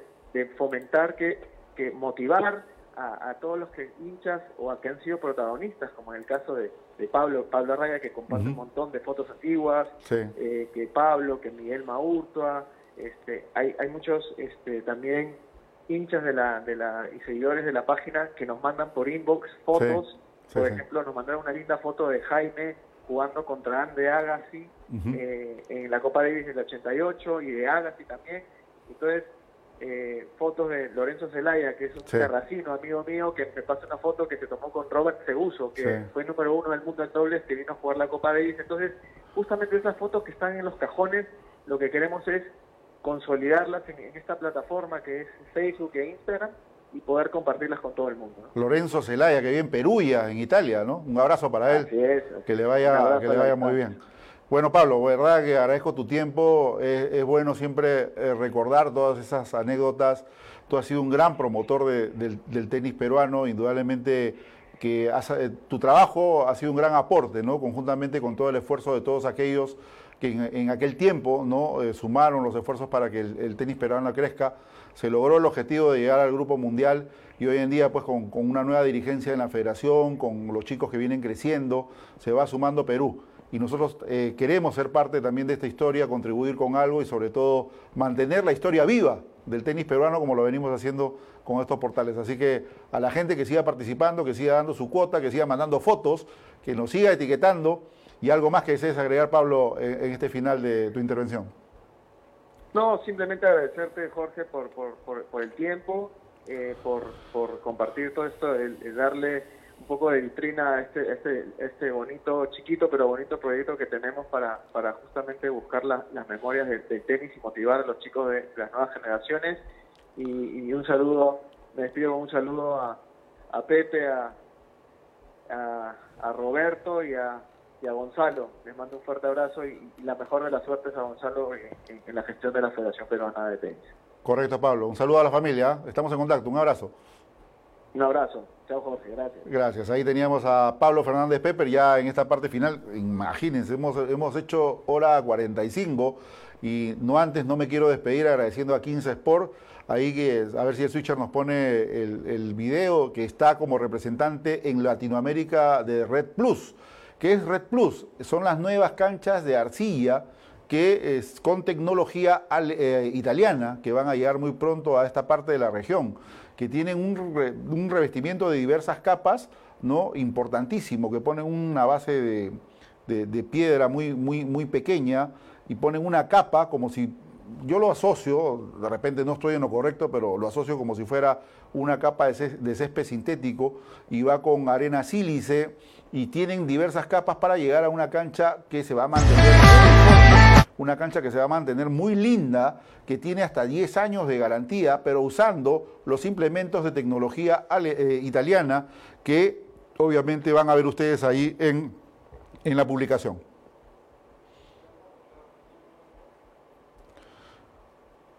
fomentar que, que motivar a, todos los que hinchas o a que han sido protagonistas, como en el caso de, Pablo, Pablo Arraya, que comparte un montón de fotos antiguas, eh, que Pablo, que Miguel Maurtua, este, hay, hay muchos este, también hinchas de la, de la, y seguidores de la página que nos mandan por inbox fotos por ejemplo, nos mandaron una linda foto de Jaime jugando contra Ande Agassi eh, en la Copa Davis del 88 y de Agassi también. Entonces, eh, fotos de Lorenzo Zelaya, que es un terracino, amigo mío, que me pasa una foto que se tomó con Robert Seguso, que fue número uno del mundo en dobles, que vino a jugar la Copa Davis. Entonces, justamente esas fotos que están en los cajones, lo que queremos es consolidarlas en, en esta plataforma que es Facebook e Instagram y poder compartirlas con todo el mundo. Lorenzo Zelaya, que vive en Perugia, en Italia, ¿no? Un abrazo para él. Que le vaya, que le vaya muy bien. Bueno, Pablo, verdad que agradezco tu tiempo. Es, bueno siempre eh, recordar todas esas anécdotas. Tú has sido un gran promotor del, tenis peruano, indudablemente que eh, tu trabajo ha sido un gran aporte, ¿no? Conjuntamente con todo el esfuerzo de todos aquellos que en, aquel tiempo ¿no? Eh, sumaron los esfuerzos para que el, tenis peruano crezca, se logró el objetivo de llegar al Grupo Mundial y hoy en día pues con, una nueva dirigencia en la federación, con los chicos que vienen creciendo, se va sumando Perú. Y nosotros eh, queremos ser parte también de esta historia, contribuir con algo y sobre todo mantener la historia viva del tenis peruano como lo venimos haciendo con estos portales. Así que a la gente que siga participando, que siga dando su cuota, que siga mandando fotos, que nos siga etiquetando y algo más que desees agregar, Pablo, en, este final de tu intervención. No, simplemente agradecerte, Jorge, por, por, el tiempo, eh, por, compartir todo esto, el, darle un poco de vitrina a este, este, este bonito, chiquito pero bonito proyecto que tenemos para, para justamente buscar las memorias del, tenis y motivar a los chicos de, las nuevas generaciones. Y, un saludo, me despido con un saludo a, a Pepe, a, a Roberto y a, y a Gonzalo. Les mando un fuerte abrazo y, la mejor de las suertes a Gonzalo en, la gestión de la Federación Peruana de Tenis. Correcto, Pablo. Un saludo a la familia. ¿eh? Estamos en contacto. Un abrazo. Un abrazo. Chao, Jorge. Gracias. Gracias. Ahí teníamos a Pablo Fernández Pepper ya en esta parte final. Imagínense, hemos, hemos hecho hora 45 y no antes no me quiero despedir agradeciendo a 15 Sport. Ahí que a ver si el switcher nos pone el, el video que está como representante en Latinoamérica de Red Plus. ¿Qué es Red Plus? Son las nuevas canchas de arcilla que con tecnología eh, italiana que van a llegar muy pronto a esta parte de la región, que tienen un, revestimiento de diversas capas, ¿no? Importantísimo, que ponen una base de, piedra muy, muy, muy pequeña y ponen una capa como si yo lo asocio, de repente no estoy en lo correcto, pero lo asocio como si fuera una capa de césped sintético y va con arena sílice y tienen diversas capas para llegar a una cancha que se va a mantener una cancha que se va a mantener muy linda, que tiene hasta 10 años de garantía, pero usando los implementos de tecnología eh, italiana que obviamente van a ver ustedes ahí en, en la publicación.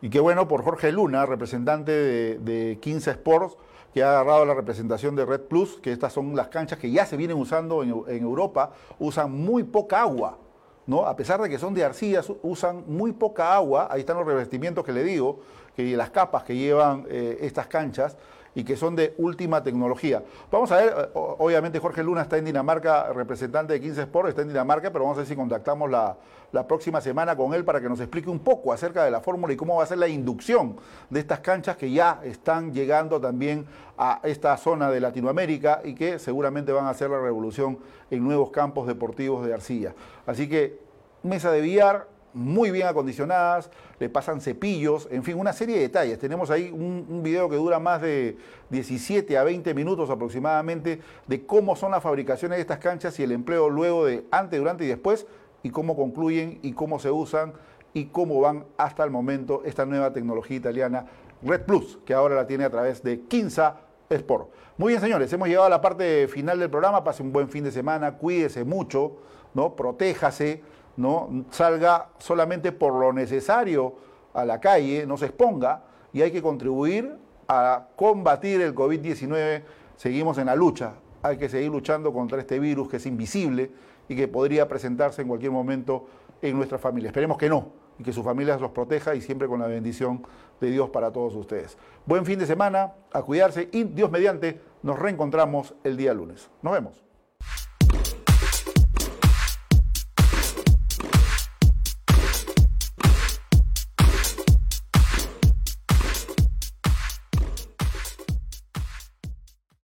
Y qué bueno por Jorge Luna, representante de, de 15 Sports, que ha agarrado la representación de Red Plus, que estas son las canchas que ya se vienen usando en, Europa, usan muy poca agua. ¿no? A pesar de que son de arcilla, usan muy poca agua. Ahí están los revestimientos que le digo, que las capas que llevan eh, estas canchas y que son de última tecnología. Vamos a ver, eh, obviamente Jorge Luna está en Dinamarca, representante de 15 Sport, está en Dinamarca, pero vamos a ver si contactamos la, la próxima semana con él para que nos explique un poco acerca de la fórmula y cómo va a ser la inducción de estas canchas que ya están llegando también a esta zona de Latinoamérica y que seguramente van a hacer la revolución en nuevos campos deportivos de arcilla. Así que mesa de billar, muy bien acondicionadas, le pasan cepillos, en fin, una serie de detalles. Tenemos ahí un, video que dura más de 17 a 20 minutos aproximadamente de cómo son las fabricaciones de estas canchas y el empleo luego de antes, durante y después, y cómo concluyen y cómo se usan y cómo van hasta el momento esta nueva tecnología italiana Red Plus, que ahora la tiene a través de Quinza Sport. Muy bien, señores, hemos llegado a la parte final del programa. Pase un buen fin de semana, cuídese mucho, ¿no? Protéjase no salga solamente por lo necesario a la calle, no se exponga y hay que contribuir a combatir el COVID-19. Seguimos en la lucha, hay que seguir luchando contra este virus que es invisible y que podría presentarse en cualquier momento en nuestra familia. Esperemos que no y que su familia los proteja y siempre con la bendición de Dios para todos ustedes. Buen fin de semana, a cuidarse y Dios mediante, nos reencontramos el día lunes. Nos vemos.